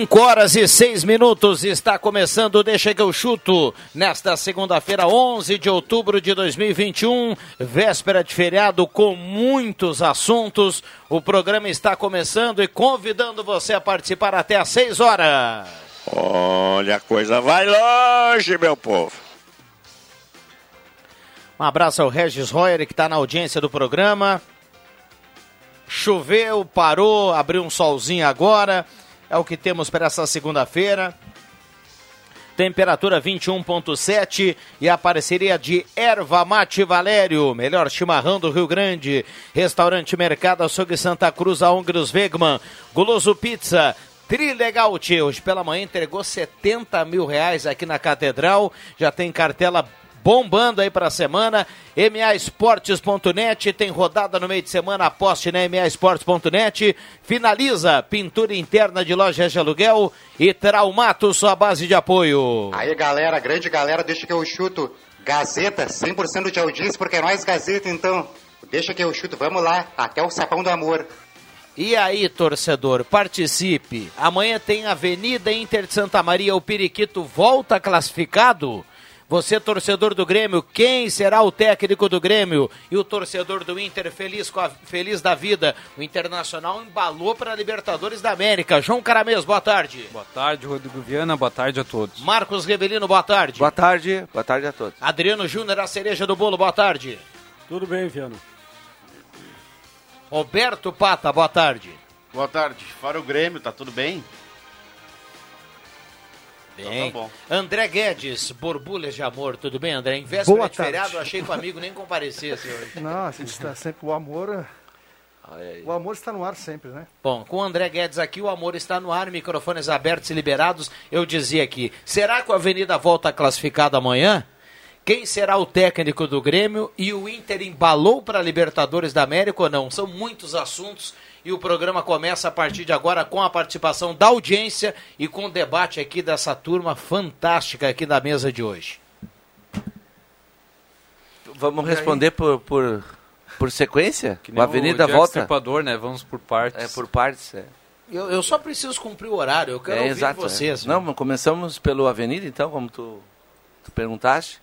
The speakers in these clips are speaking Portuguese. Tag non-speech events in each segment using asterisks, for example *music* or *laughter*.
Cinco horas e seis minutos está começando Deixa que eu chuto nesta segunda-feira, 11 de outubro de 2021, véspera de feriado com muitos assuntos. O programa está começando e convidando você a participar até às seis horas. Olha, a coisa vai longe, meu povo. Um abraço ao Regis Royer que está na audiência do programa. Choveu, parou, abriu um solzinho agora. É o que temos para essa segunda-feira. Temperatura 21.7 e a parceria de Erva Mate Valério, melhor chimarrão do Rio Grande. Restaurante Mercado Açougue Santa Cruz, a Ongros Wegman. Goloso Pizza, Trilegal Hoje pela manhã entregou 70 mil reais aqui na Catedral. Já tem cartela bombando aí para a semana. MAEsportes.net tem rodada no meio de semana. Aposte na MAEsportes.net. Finaliza pintura interna de lojas de aluguel e Traumato, sua base de apoio. Aí, galera, grande galera, deixa que eu chuto. Gazeta, 100% de audiência, porque é nós Gazeta, então. Deixa que eu chuto, vamos lá, até o sapão do amor. E aí, torcedor, participe. Amanhã tem Avenida Inter de Santa Maria, o Periquito volta classificado. Você, torcedor do Grêmio, quem será o técnico do Grêmio? E o torcedor do Inter, feliz, com a, feliz da vida. O Internacional embalou para a Libertadores da América. João Caramês, boa tarde. Boa tarde, Rodrigo Viana, boa tarde a todos. Marcos Rebelino, boa tarde. Boa tarde, boa tarde a todos. Adriano Júnior, a cereja do bolo, boa tarde. Tudo bem, Viana. Roberto Pata, boa tarde. Boa tarde. Fora o Grêmio, tá tudo bem? Bem. Então tá bom. André Guedes, borbulhas de amor, tudo bem, André? Em véspera Boa de tarde. feriado, achei que o amigo nem comparecesse hoje. *laughs* Não, a gente está sempre. O amor. O amor está no ar sempre, né? Bom, com o André Guedes aqui, o amor está no ar, microfones abertos e liberados. Eu dizia aqui, será que o Avenida volta classificado amanhã? Quem será o técnico do Grêmio? E o Inter embalou para a Libertadores da América ou não? São muitos assuntos e o programa começa a partir de agora com a participação da audiência e com o debate aqui dessa turma fantástica aqui da mesa de hoje. Vamos responder por, por, por sequência? Que O nem Avenida Jack volta? Stripador, né? Vamos por partes. É, por partes, é. Eu, eu só preciso cumprir o horário, eu quero É, ouvir exato. vocês. é. Não, começamos pelo Avenida, então, como tu, tu perguntaste.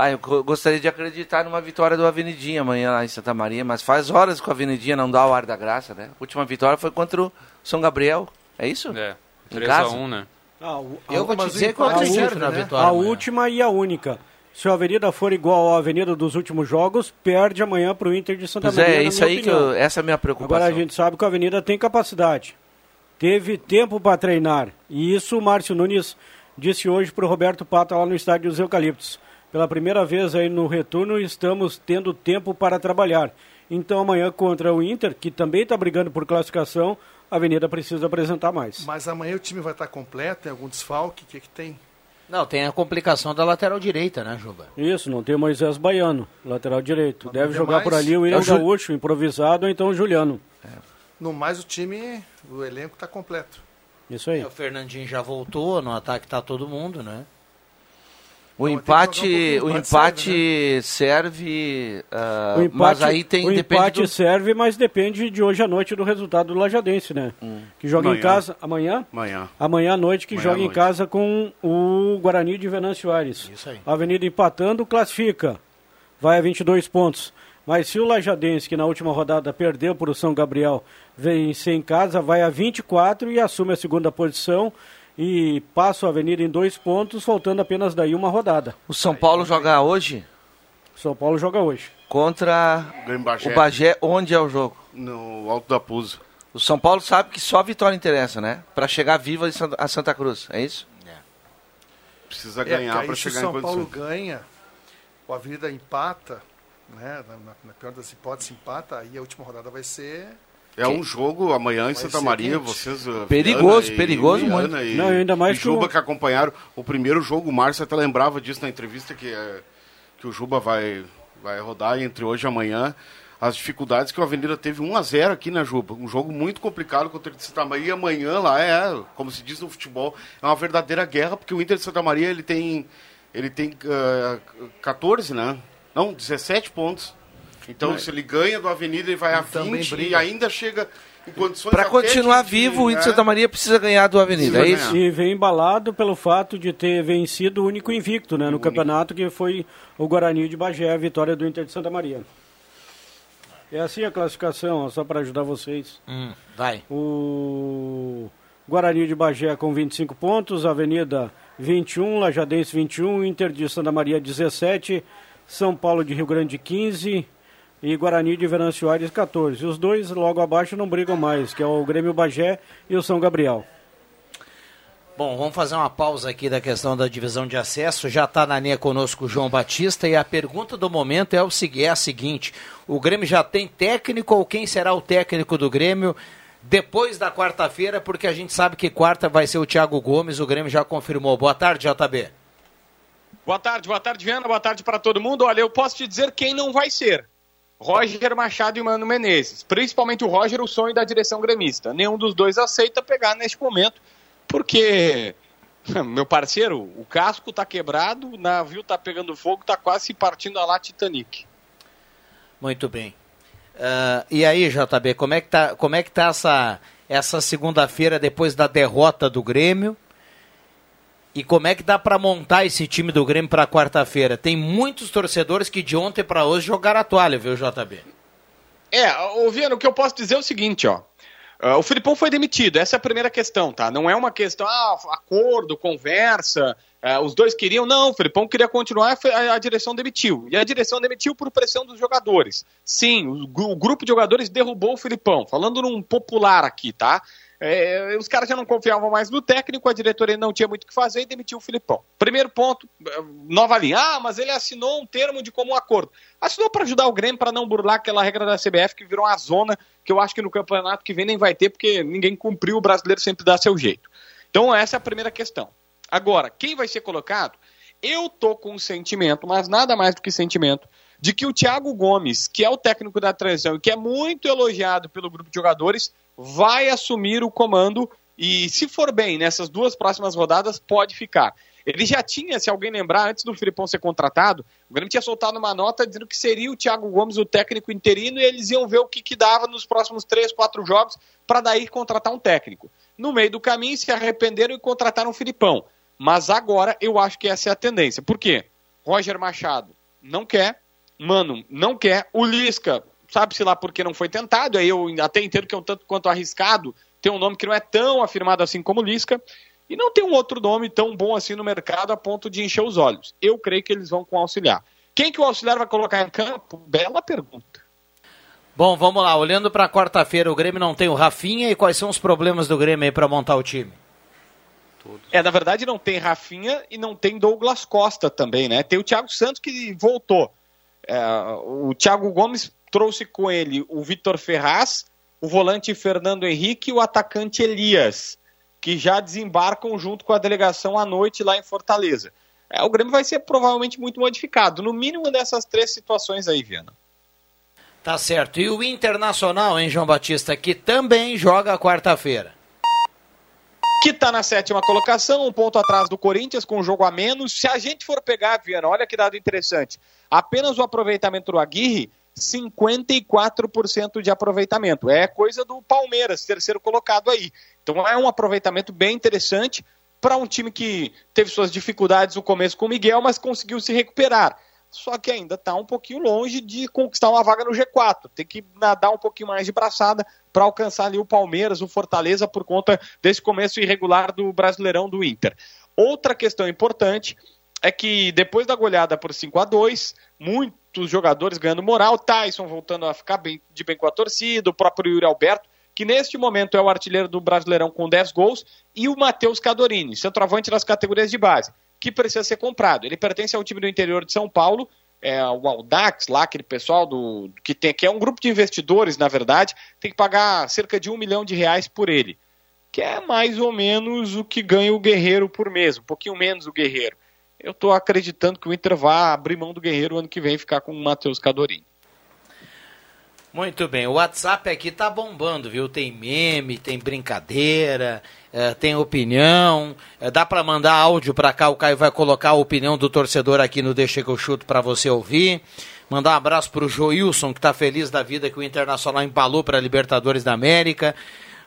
Bah, eu go- gostaria de acreditar numa vitória do Avenidinha amanhã lá em Santa Maria, mas faz horas que o Avenidinha não dá o ar da graça, né? A última vitória foi contra o São Gabriel, é isso? É, Em 3 casa? a 1 né? Ah, o- Eu vou te dizer que eu acredito né? na vitória. a amanhã. última e a única. Se a Avenida for igual à Avenida dos últimos jogos, perde amanhã para o Inter de Santa Pois Maria. é, na isso aí que opinião. eu, essa é a minha preocupação. Agora a gente sabe que a Avenida tem capacidade. Teve tempo para treinar. E isso o Márcio Nunes disse hoje para o Roberto Pata lá no estádio dos Eucaliptos. Pela primeira vez aí no retorno, estamos tendo tempo para trabalhar. Então amanhã contra o Inter, que também está brigando por classificação, a Avenida precisa apresentar mais. Mas amanhã o time vai estar completo, tem algum desfalque? O que, que tem? Não, tem a complicação da lateral direita, né, Juba? Isso, não tem o Moisés Baiano, lateral direito. Deve não tem jogar mais? por ali o William É o Ju- Gaúcho, improvisado, ou então o Juliano. No mais, o time, o elenco está completo. Isso aí. O Fernandinho já voltou, no ataque tá todo mundo, né? O empate, o empate serve, O empate, mas aí tem o empate do- serve, mas depende de hoje à noite do resultado do Lajadense, né? Que joga em Amanhã. casa amanhã. Amanhã. Amanhã à noite que Amanhã joga à em noite. casa com o Guarani de Venâncio Aires. Isso aí. A Avenida empatando classifica. Vai a 22 pontos. Mas se o Lajadense, que na última rodada perdeu para o São Gabriel, vencer em casa, vai a 24 e assume a segunda posição e passa a Avenida em dois pontos, faltando apenas daí uma rodada. O São Paulo joga hoje São Paulo joga hoje. contra Bagé. o Bagé, onde é o jogo? No Alto da Puso. O São Paulo sabe que só a vitória interessa, né? Pra chegar vivo em Santa- a Santa Cruz, é isso? Precisa É, ganhar porque para aí se o chegar São em Paulo condições. ganha, o Avenida empata, né? Na, na- na pior das hipóteses, empata, aí a última rodada vai ser. É um jogo amanhã em Santa Maria, quente. vocês... uh, Perigoso, Viana perigoso muito. E, Não, ainda mais e que o- Juba que acompanharam o primeiro jogo, o Márcio até lembrava disso na entrevista que, é, que o Juba vai, vai rodar entre hoje e amanhã. As dificuldades que o Avenida teve 1 a 0 aqui na Juba. Um jogo muito complicado contra o Inter de Santa Maria. E amanhã lá é, como se diz no futebol, é uma verdadeira guerra, porque o Inter de Santa Maria ele tem, ele tem ah, 14, né? Não, 17 pontos. Então, se ele ganha do Avenida, ele vai a também 20 e ainda chega em condições até continuar vivo, o Inter de. Santa Maria precisa ganhar do Avenida, é isso? ganhar. E vem embalado pelo fato de ter vencido o único invicto né, no campeonato, que foi o Guarani de Bagé, a vitória do Inter de Santa Maria. É assim a classificação, só para ajudar vocês. Hum, vai. O Guarani de Bagé com 25 pontos, Avenida 21, Lajadense 21, Inter de Santa Maria 17, São Paulo de Rio Grande 15 e Guarani de Venâncio Aires 14. Os dois logo abaixo não brigam mais, que é o Grêmio Bagé e o São Gabriel. Bom, vamos fazer uma pausa aqui da questão da divisão de acesso. Já está na linha conosco o João Batista e a pergunta do momento é, o, é a seguinte: o Grêmio já tem técnico ou quem será o técnico do Grêmio depois da quarta-feira? Porque a gente sabe que quarta vai ser o Thiago Gomes, o Grêmio já confirmou. Boa tarde, JB. Boa tarde, boa tarde, Viana, boa tarde para todo mundo. Olha, eu posso te dizer quem não vai ser. Roger Machado e Mano Menezes. Principalmente o Roger, o sonho da direção gremista. Nenhum dos dois aceita pegar neste momento, porque, *laughs* meu parceiro, o casco tá quebrado, o navio tá pegando fogo, tá quase se partindo a lá Titanic. Muito bem. Ah, e aí, JB, como é que tá, como é que tá essa, essa segunda-feira depois da derrota do Grêmio? E como é que dá para montar esse time do Grêmio para quarta-feira? Tem muitos torcedores que de ontem para hoje jogaram a toalha, viu, JB? É, Viana, o que eu posso dizer é o seguinte, ó. Ah, o Filipão foi demitido, essa é a primeira questão, tá? Não é uma questão, ah, acordo, conversa, ah, os dois queriam, não, o Filipão queria continuar, a, a direção demitiu. E a direção demitiu por pressão dos jogadores. Sim, o, o grupo de jogadores derrubou o Filipão, falando num popular aqui, tá? É, os caras já não confiavam mais no técnico, a diretoria não tinha muito o que fazer e demitiu o Filipão. Primeiro ponto, nova linha. Ah, mas ele assinou um termo de comum acordo. Assinou para ajudar o Grêmio para não burlar aquela regra da CBF que virou uma zona que eu acho que no campeonato que vem nem vai ter, porque ninguém cumpriu, o brasileiro sempre dá seu jeito. Então essa é a primeira questão. Agora, quem vai ser colocado? Eu tô com um sentimento, mas nada mais do que sentimento, de que o Thiago Gomes, que é o técnico da transição e que é muito elogiado pelo grupo de jogadores, vai assumir o comando e, se for bem, nessas duas próximas rodadas, pode ficar. Ele já tinha, se alguém lembrar, antes do Filipão ser contratado, o Grêmio tinha soltado uma nota dizendo que seria o Thiago Gomes o técnico interino e eles iam ver o que, que dava nos próximos três, quatro jogos para daí contratar um técnico. No meio do caminho, se arrependeram e contrataram o Filipão. Mas agora eu acho que essa é a tendência. Por quê? Roger Machado não quer, Mano não quer, o Lisca, sabe-se lá por que não foi tentado, aí eu até entendo que é um tanto quanto arriscado ter um nome que não é tão afirmado assim como Lisca, e não tem um outro nome tão bom assim no mercado a ponto de encher os olhos. Eu creio que eles vão com o auxiliar. Quem que o auxiliar vai colocar em campo? Bela pergunta. Bom, vamos lá. Olhando para quarta-feira, o Grêmio não tem o Rafinha e quais são os problemas do Grêmio aí para montar o time? É, na verdade não tem Rafinha e não tem Douglas Costa também, né? Tem o Thiago Santos que voltou. É, o Thiago Gomes trouxe com ele o Vitor Ferraz, o volante Fernando Henrique e o atacante Elias, que já desembarcam junto com a delegação à noite lá em Fortaleza. É, o Grêmio vai ser provavelmente muito modificado, no mínimo dessas três situações aí, Viana. Tá certo. E o Internacional, hein, João Batista, que também joga quarta-feira. que está na sétima colocação, um ponto atrás do Corinthians, com um jogo a menos. Se a gente for pegar, Viana, olha que dado interessante. Apenas o aproveitamento do Aguirre, 54% de aproveitamento. É coisa do Palmeiras, terceiro colocado aí. Então é um aproveitamento bem interessante para um time que teve suas dificuldades no começo com o Miguel, mas conseguiu se recuperar. Só que ainda está um pouquinho longe de conquistar uma vaga no G4. Tem que nadar um pouquinho mais de braçada para alcançar ali o Palmeiras, o Fortaleza, por conta desse começo irregular do Brasileirão do Inter. Outra questão importante é que depois da goleada por 5 a 2 muitos jogadores ganhando moral, Tyson voltando a ficar bem, de bem com a torcida, o próprio Yuri Alberto, que neste momento é o artilheiro do Brasileirão com 10 gols, e o Matheus Cadorini, centroavante das categorias de base, que precisa ser comprado. Ele pertence ao time do interior de São Paulo, é, o Audax, lá, aquele pessoal do, que, tem, que é um grupo de investidores, na verdade, tem que pagar cerca de um milhão de reais por ele. Que é mais ou menos o que ganha o Guerreiro por mês, um pouquinho menos o Guerreiro. Eu estou acreditando que o Inter vai abrir mão do Guerreiro ano que vem e ficar com o Matheus Cadorini. Muito bem, o WhatsApp aqui tá bombando, viu? Tem meme, tem brincadeira, é, tem opinião. É, dá para mandar áudio para cá, o Caio vai colocar a opinião do torcedor aqui no Deixa que eu chuto para você ouvir. Mandar um abraço pro Joilson, que tá feliz da vida que o Internacional embalou para Libertadores da América.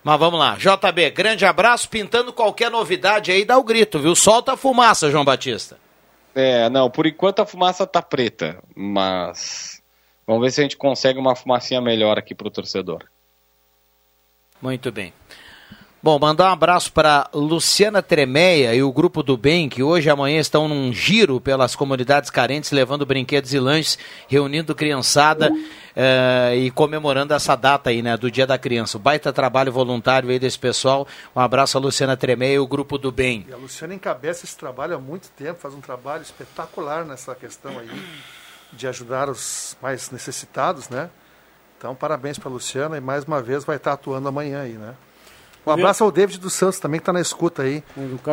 Mas vamos lá, JB, grande abraço, pintando qualquer novidade aí, dá o grito, viu? Solta a fumaça, João Batista. É, não, por enquanto a fumaça tá preta, mas vamos ver se a gente consegue uma fumacinha melhor aqui pro torcedor. Muito bem. Bom, mandar um abraço para Luciana Tremeia e o Grupo do Bem, que hoje e amanhã estão num giro pelas comunidades carentes, levando brinquedos e lanches, reunindo criançada uh, e comemorando essa data aí, né, do Dia da Criança. Baita trabalho voluntário aí desse pessoal. Um abraço a Luciana Tremeia e o Grupo do Bem. E a Luciana encabeça esse trabalho há muito tempo, faz um trabalho espetacular nessa questão aí de ajudar os mais necessitados, né? Então, parabéns para a Luciana e mais uma vez vai estar atuando amanhã aí, né? Um abraço ao David dos Santos também, que está na escuta aí.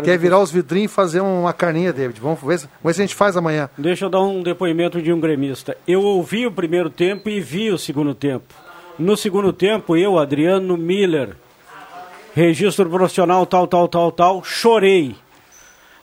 Quer virar os vidrinhos e fazer uma carninha, David. Vamos ver, vamos se a gente faz amanhã. Deixa eu dar um depoimento de um gremista. Eu ouvi o primeiro tempo e vi o segundo tempo. No segundo tempo, eu, Adriano Miller, registro profissional tal, tal, tal, tal, chorei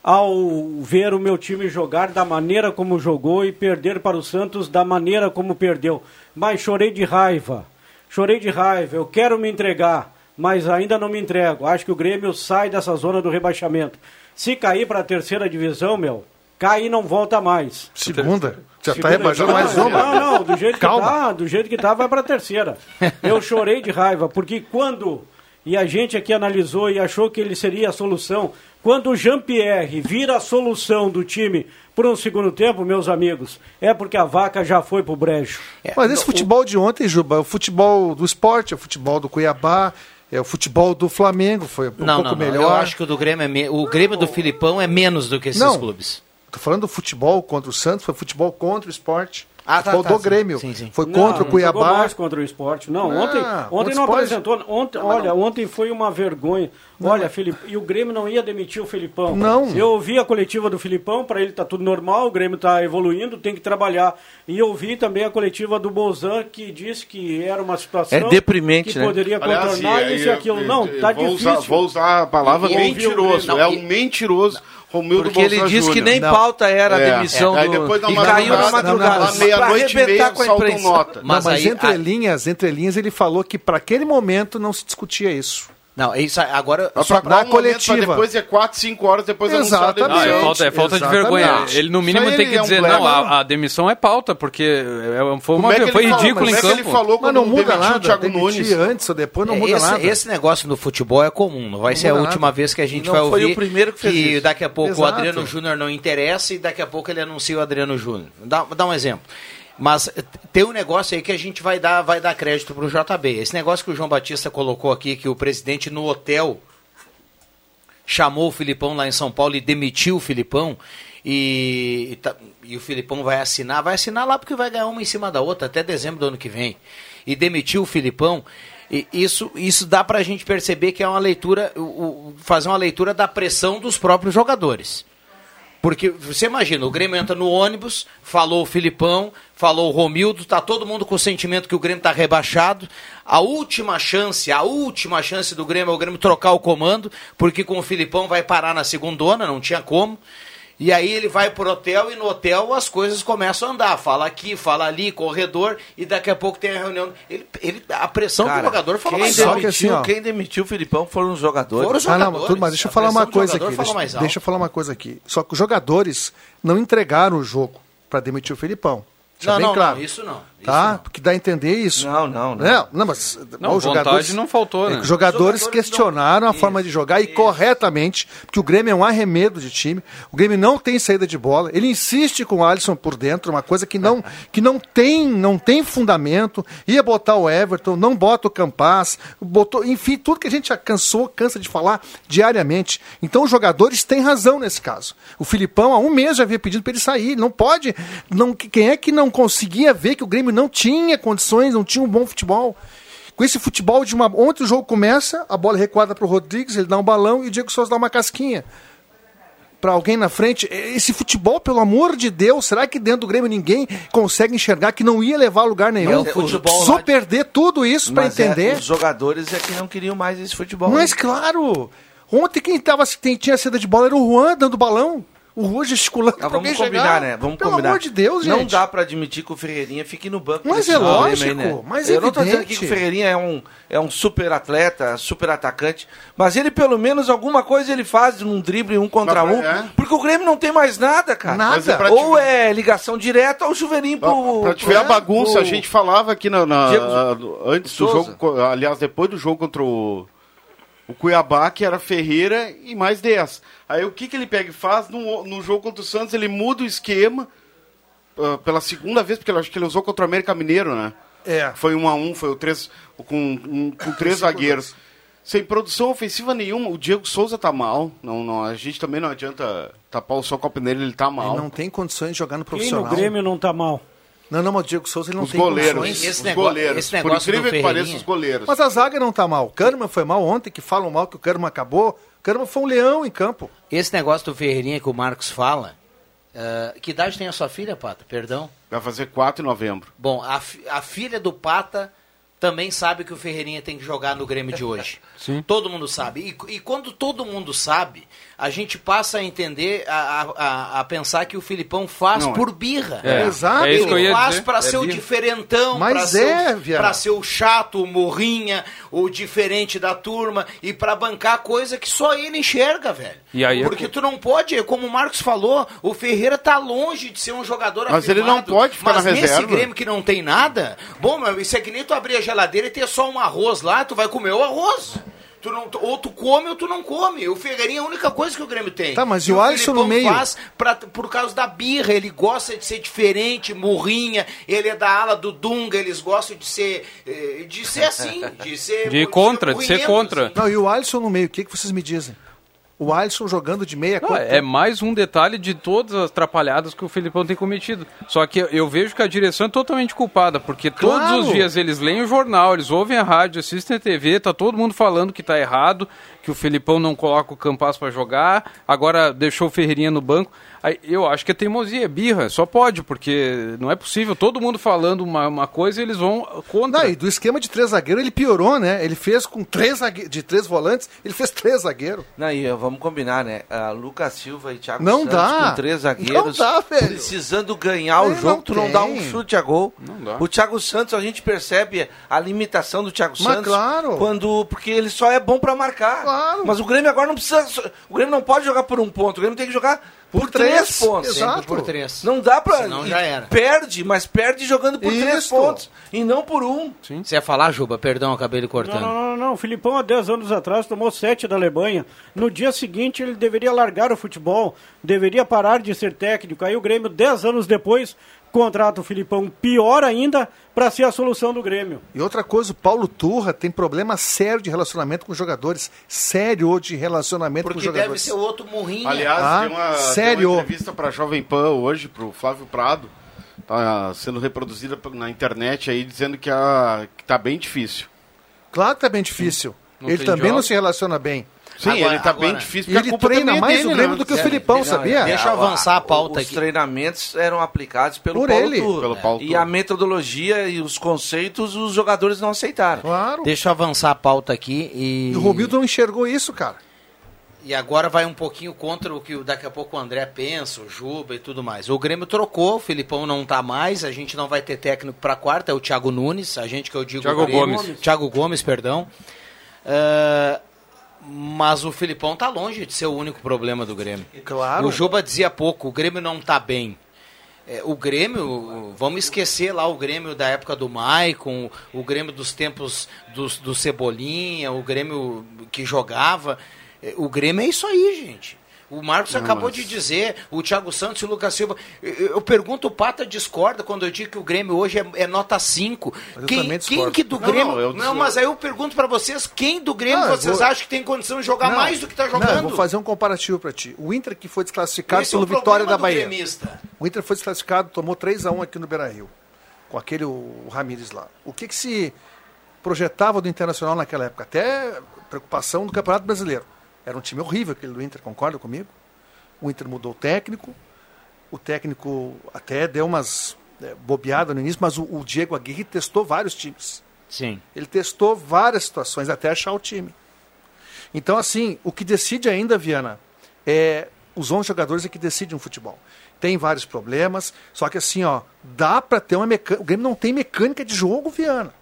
ao ver o meu time jogar da maneira como jogou e perder para o Santos da maneira como perdeu. Mas chorei de raiva. Chorei de raiva. Eu quero me entregar mas ainda não me entrego. Acho que o Grêmio sai dessa zona do rebaixamento. Se cair para a terceira divisão, meu, cai e não volta mais. Segunda? Já está rebaixando mais uma? Não, não, do jeito Calma. que tá, do jeito que tá, vai para a terceira. Eu chorei de raiva, porque quando e a gente aqui analisou e achou que ele seria a solução. Quando o Jean-Pierre vira a solução do time por um segundo tempo, meus amigos, é porque a vaca já foi pro brejo. É, Mas esse futebol de ontem, Juba, é o futebol do esporte, é o futebol do Cuiabá, é, o futebol do Flamengo foi um não, pouco não, não. melhor. Eu acho que o do Grêmio é me... o Grêmio do Filipão é menos do que esses não, clubes. Tô falando do futebol contra o Santos, foi futebol contra o esporte. Ah, tá, futebol tá, do Grêmio. Sim, sim. Foi contra não, o Cuiabá. Não mais contra o esporte. Não, ontem, ah, ontem não esporte... apresentou. Ontem, olha, ontem foi uma vergonha. Não, olha, Felipe, e o Grêmio não ia demitir o Felipão. Não. Eu ouvi a coletiva do Filipão, para ele tá tudo normal, o Grêmio tá evoluindo, tem que trabalhar. E eu ouvi também a coletiva do Bozan, que disse que era uma situação é deprimente, que né? poderia contornar Aliás, isso e aquilo. Não, tá vou difícil. Usar, vou usar a palavra mentiroso. é um mentiroso. Romildo Porque ele disse que nem não. pauta era é, a demissão é, do... depois e caiu na madrugada. Meia-noite e meia com a imprensa. nota. Mas, mas aí, entre a... linhas, entre linhas, ele falou que para aquele momento não se discutia isso. Não, isso agora. Só pra na um coletiva. depois é 4, 5 horas depois Exatamente. Não, é falta, é falta de vergonha. Ele, no mínimo, tem que é um dizer: não, a, a, demissão é pauta, porque é, foi, uma, é foi ridículo falou, em campo. É ele falou mas não muda nada. O Thiago Nunes. antes ou depois, não muda esse, nada. Esse negócio no futebol é comum. Não vai não ser a última nada. vez que a gente não vai ouvir. Foi o primeiro que fez que isso. daqui a pouco Exato. o Adriano Júnior não interessa e daqui a pouco ele anuncia o Adriano Júnior. Dá, dá um exemplo. Mas tem um negócio aí que a gente vai dar, vai dar crédito pro JB. Esse negócio que o João Batista colocou aqui, que o presidente no hotel chamou o Filipão lá em São Paulo e demitiu o Filipão. E, e, tá, e, o Filipão vai assinar, vai assinar lá porque vai ganhar uma em cima da outra até dezembro do ano que vem. E demitiu o Filipão. E isso, isso dá pra gente perceber que é uma leitura, o, o, fazer uma leitura da pressão dos próprios jogadores. Porque você imagina, o Grêmio entra no ônibus, falou o Filipão, falou o Romildo, tá todo mundo com o sentimento que o Grêmio tá rebaixado. A última chance, a última chance do Grêmio é o Grêmio trocar o comando, porque com o Filipão vai parar na segundona, não tinha como. E aí ele vai pro hotel e no hotel as coisas começam a andar. Fala aqui, fala ali, corredor, e daqui a pouco tem a reunião. Ele, ele, a pressão Cara, do jogador falou quem mais demitiu, alto. assim, ó. quem demitiu o Filipão foram os jogadores. Foram os Ah, não, jogadores. tudo, mas deixa eu falar uma coisa aqui. Deixa, deixa eu falar uma coisa aqui. Só que os jogadores não entregaram o jogo para demitir o Filipão. Deixa Não, bem não, claro. não, isso não. Tá? Porque dá a entender isso. Não, não, não. Não, não mas Não, os vontade jogadores, não faltou, é né? jogadores, jogadores questionaram não- a forma Isso, de jogar e isso. corretamente, porque o Grêmio é um arremedo de time. O Grêmio não tem saída de bola. Ele insiste com o Alisson por dentro, uma coisa que não, *laughs* que não tem, não tem fundamento. Ia botar o Everton, não bota o Campaz, botou, enfim, tudo que a gente já cansou, cansa de falar diariamente. Então os jogadores têm razão nesse caso. O Filipão há um mês já havia pedido para ele sair. Não pode. Não, quem é que não conseguia ver que o Grêmio não tinha condições, não tinha um bom futebol? Com esse futebol de uma. Ontem o jogo começa, a bola é recuada para o Rodrigues, ele dá um balão e o Diego Souza dá uma casquinha. Para alguém na frente. Esse futebol, pelo amor de Deus, será que dentro do Grêmio ninguém consegue enxergar que não ia levar a lugar nenhum? É o futebol Precisou lá de- perder tudo isso para é, entender. os jogadores é que não queriam mais esse futebol. Mas claro! Ontem quem tava, quem tinha saída de bola era o Juan dando balão. O Juan gesticulando Ah, vamos combinar, chegar. né? Vamos Pelo combinar. amor de Deus, gente. Não dá pra admitir que o Ferreirinha fique no banco. Mas é lógico, aí, né? mas é Eu não tô dizendo evidente. que o Ferreirinha é um, é um super atleta, super atacante, mas ele pelo menos alguma coisa ele faz num drible um contra Mas, um, é. porque o Grêmio não tem mais nada, cara. Nada. É Ou te- é ligação direta ou chuveirinho pro... Pra te ver a bagunça, pro- a gente falava aqui na, na- Diego antes do jogo, aliás, depois do jogo contra o, o Cuiabá, que era Ferreira e mais 10. Aí o que, que ele pega e faz? No, no jogo contra o Santos, ele muda o esquema ah, pela segunda vez, porque eu acho que ele usou contra o América Mineiro, né? É. Foi um a um, foi o três, com, um- com três zagueiros. Sem produção ofensiva nenhuma, o Diego Souza tá mal. Não, não, a gente também não adianta tapar o sol com a peneira, ele tá mal. Ele não tem condições de jogar no Quem profissional. no Grêmio não tá mal? Não, não, mas o Diego Souza ele não os tem goleiros, condições. Esse os negócio- goleiros. esse Por negócio do incrível que pareça, os goleiros. Mas a zaga não tá mal. O Kahneman foi mal ontem, que falam mal que o Kahneman acabou. Kahneman foi um leão em campo. Esse negócio do Ferreirinha que o Marcos fala, ah, que idade tem a sua filha, Pata? Perdão. Vai fazer 4 em novembro. Bom, a, fi- a filha do Pata também sabe que o Ferreirinha tem que jogar no Grêmio de hoje. *laughs* Sim. Todo mundo sabe. E, e quando todo mundo sabe, a gente passa a entender, a, a- a, pensar que o Filipão faz Não, por birra. É, Exato. é isso que eu Ele ia faz dizer. para É ser o diferentão, Mas para é, ser, pra ser o chato, o morrinha, o diferente da turma e para bancar coisa que só ele enxerga, velho. E aí é Porque co- tu não pode, como o Marcos falou, o Ferreira tá longe de ser um jogador Mas ele afirmado, não pode ficar mas na nesse reserva. Grêmio que não tem nada, bom, meu, isso é que nem tu abrir a geladeira e ter só um arroz lá, tu vai comer o arroz. Tu não, tu- ou tu come ou tu não come. O Ferreirinha é a única coisa que o Grêmio tem. Tá, mas e o Alisson no meio? Faz pra, por causa da birra, ele gosta de ser diferente, murrinha, ele é da ala do Dunga, eles gostam de ser eh, de ser assim, de ser De ir contra, de ser murrinhento, contra. assim. Não, e o Alisson no meio, o que, que vocês me dizem? O Alisson jogando de meia Não, contra- é mais um detalhe de todas as atrapalhadas que o Filipão tem cometido. Só que eu- vejo que a direção é totalmente culpada, porque Claro. todos os dias eles leem o jornal, eles ouvem a rádio, assistem a TV, tá todo mundo falando que tá errado, que o Filipão não coloca o Campas para jogar, agora deixou o Ferreirinha no banco. Eu acho que é teimosia, é birra, só pode, porque não é possível, todo mundo falando uma, uma coisa e eles vão contra. Não, e do esquema de três zagueiros ele piorou, né? Ele fez com três de três volantes, ele fez três zagueiros. Não, e vamos combinar, né? Uh, Lucas Silva e Thiago Não Santos dá. com três zagueiros. Não dá, velho. Precisando ganhar o É, jogo, não tu não dá um chute a gol. Não dá. O Thiago Santos, a gente percebe a limitação do Thiago Mas Santos. claro. Quando, porque ele só é bom pra marcar. Claro. Mas o Grêmio agora não precisa. O Grêmio não pode jogar por um ponto. O Grêmio tem que jogar por, três, três. pontos. Exato. Sempre por três. Não dá pra. Senão já era. Perde, mas perde jogando por três Isso. pontos. E não por um. Você ia falar, Juba? Perdão, acabei Não, cortando. não, não, não. O Filipão, há 10 anos atrás, tomou 7 da Alemanha. No dia seguinte, ele deveria largar o futebol, deveria parar de ser técnico. Aí o Grêmio, 10 anos depois, contrata o Filipão, pior ainda, para ser a solução do Grêmio. E outra coisa, o Paulo Turra tem problema sério de relacionamento com os jogadores. Sério de relacionamento com os Porque deve jogadores. ser outro murrinha. Aliás, Ah, tem, uma, sério? tem uma entrevista para Jovem Pan hoje, para o Flávio Prado. Tá sendo reproduzida na internet aí, dizendo que, a, que tá bem difícil. Claro que tá bem difícil. Não ele também não jogos. se relaciona bem. Sim, Agora- ele tá bem agora- difícil. E porque ele culpa treina é mais dele, o Grêmio né? do que o É, Filipão, deixa- sabia? Deixa eu avançar a pauta Os aqui. treinamentos eram aplicados pelo Por Paulo ele. Turra. Pelo Paulo E a metodologia e os conceitos os jogadores não aceitaram. Claro. Deixa eu avançar a pauta aqui e. E o Romildo não enxergou isso, cara. E agora vai um pouquinho contra o que daqui a pouco o André pensa, o Juba e tudo mais. O Grêmio trocou, o Filipão não tá mais, a gente não vai ter técnico para quarta, é o Thiago Nunes, a gente que eu digo Thiago o Grêmio. Gomes. Thiago Gomes, perdão. Ah, mas o Filipão tá longe de ser o único problema do Grêmio. Claro. O Juba dizia há pouco, o Grêmio não tá bem. É, o Grêmio, vamos esquecer lá o Grêmio da época do Maicon, o Grêmio dos tempos do, do Cebolinha, o Grêmio que jogava. É, O Grêmio é isso aí, gente. O Marcos Não, acabou mas- de dizer, o Thiago Santos e o Lucas Silva. Eu, eu pergunto, o Pata discorda quando eu digo que o Grêmio hoje é, é nota 5. Mas eu Quem, quem que do Não, Grêmio. não, Não, discordo. mas aí eu pergunto pra vocês, quem do Grêmio Não, vocês vou- acham que tem condição de jogar Não, mais do que tá Não, jogando? eu vou fazer um comparativo pra ti. O Inter que foi desclassificado Esse é pelo Vitória problema da Bahia. gremista. O Inter foi desclassificado, tomou 3x1 aqui no Beira-Rio. Com aquele o Ramires lá. O que, que se projetava do Internacional naquela época? Até preocupação do Campeonato Brasileiro. Era um time horrível aquele do Inter, concorda comigo? O Inter mudou o técnico. O técnico até deu umas é, bobeadas no início, mas o, o Diego Aguirre testou vários times. Sim. Ele testou várias situações até achar o time. Então, assim, o que decide ainda, Viana, é os 11 jogadores é que decidem o futebol. Tem vários problemas, só que assim, ó, dá para ter uma mecânica. O Grêmio não tem mecânica de jogo, Viana.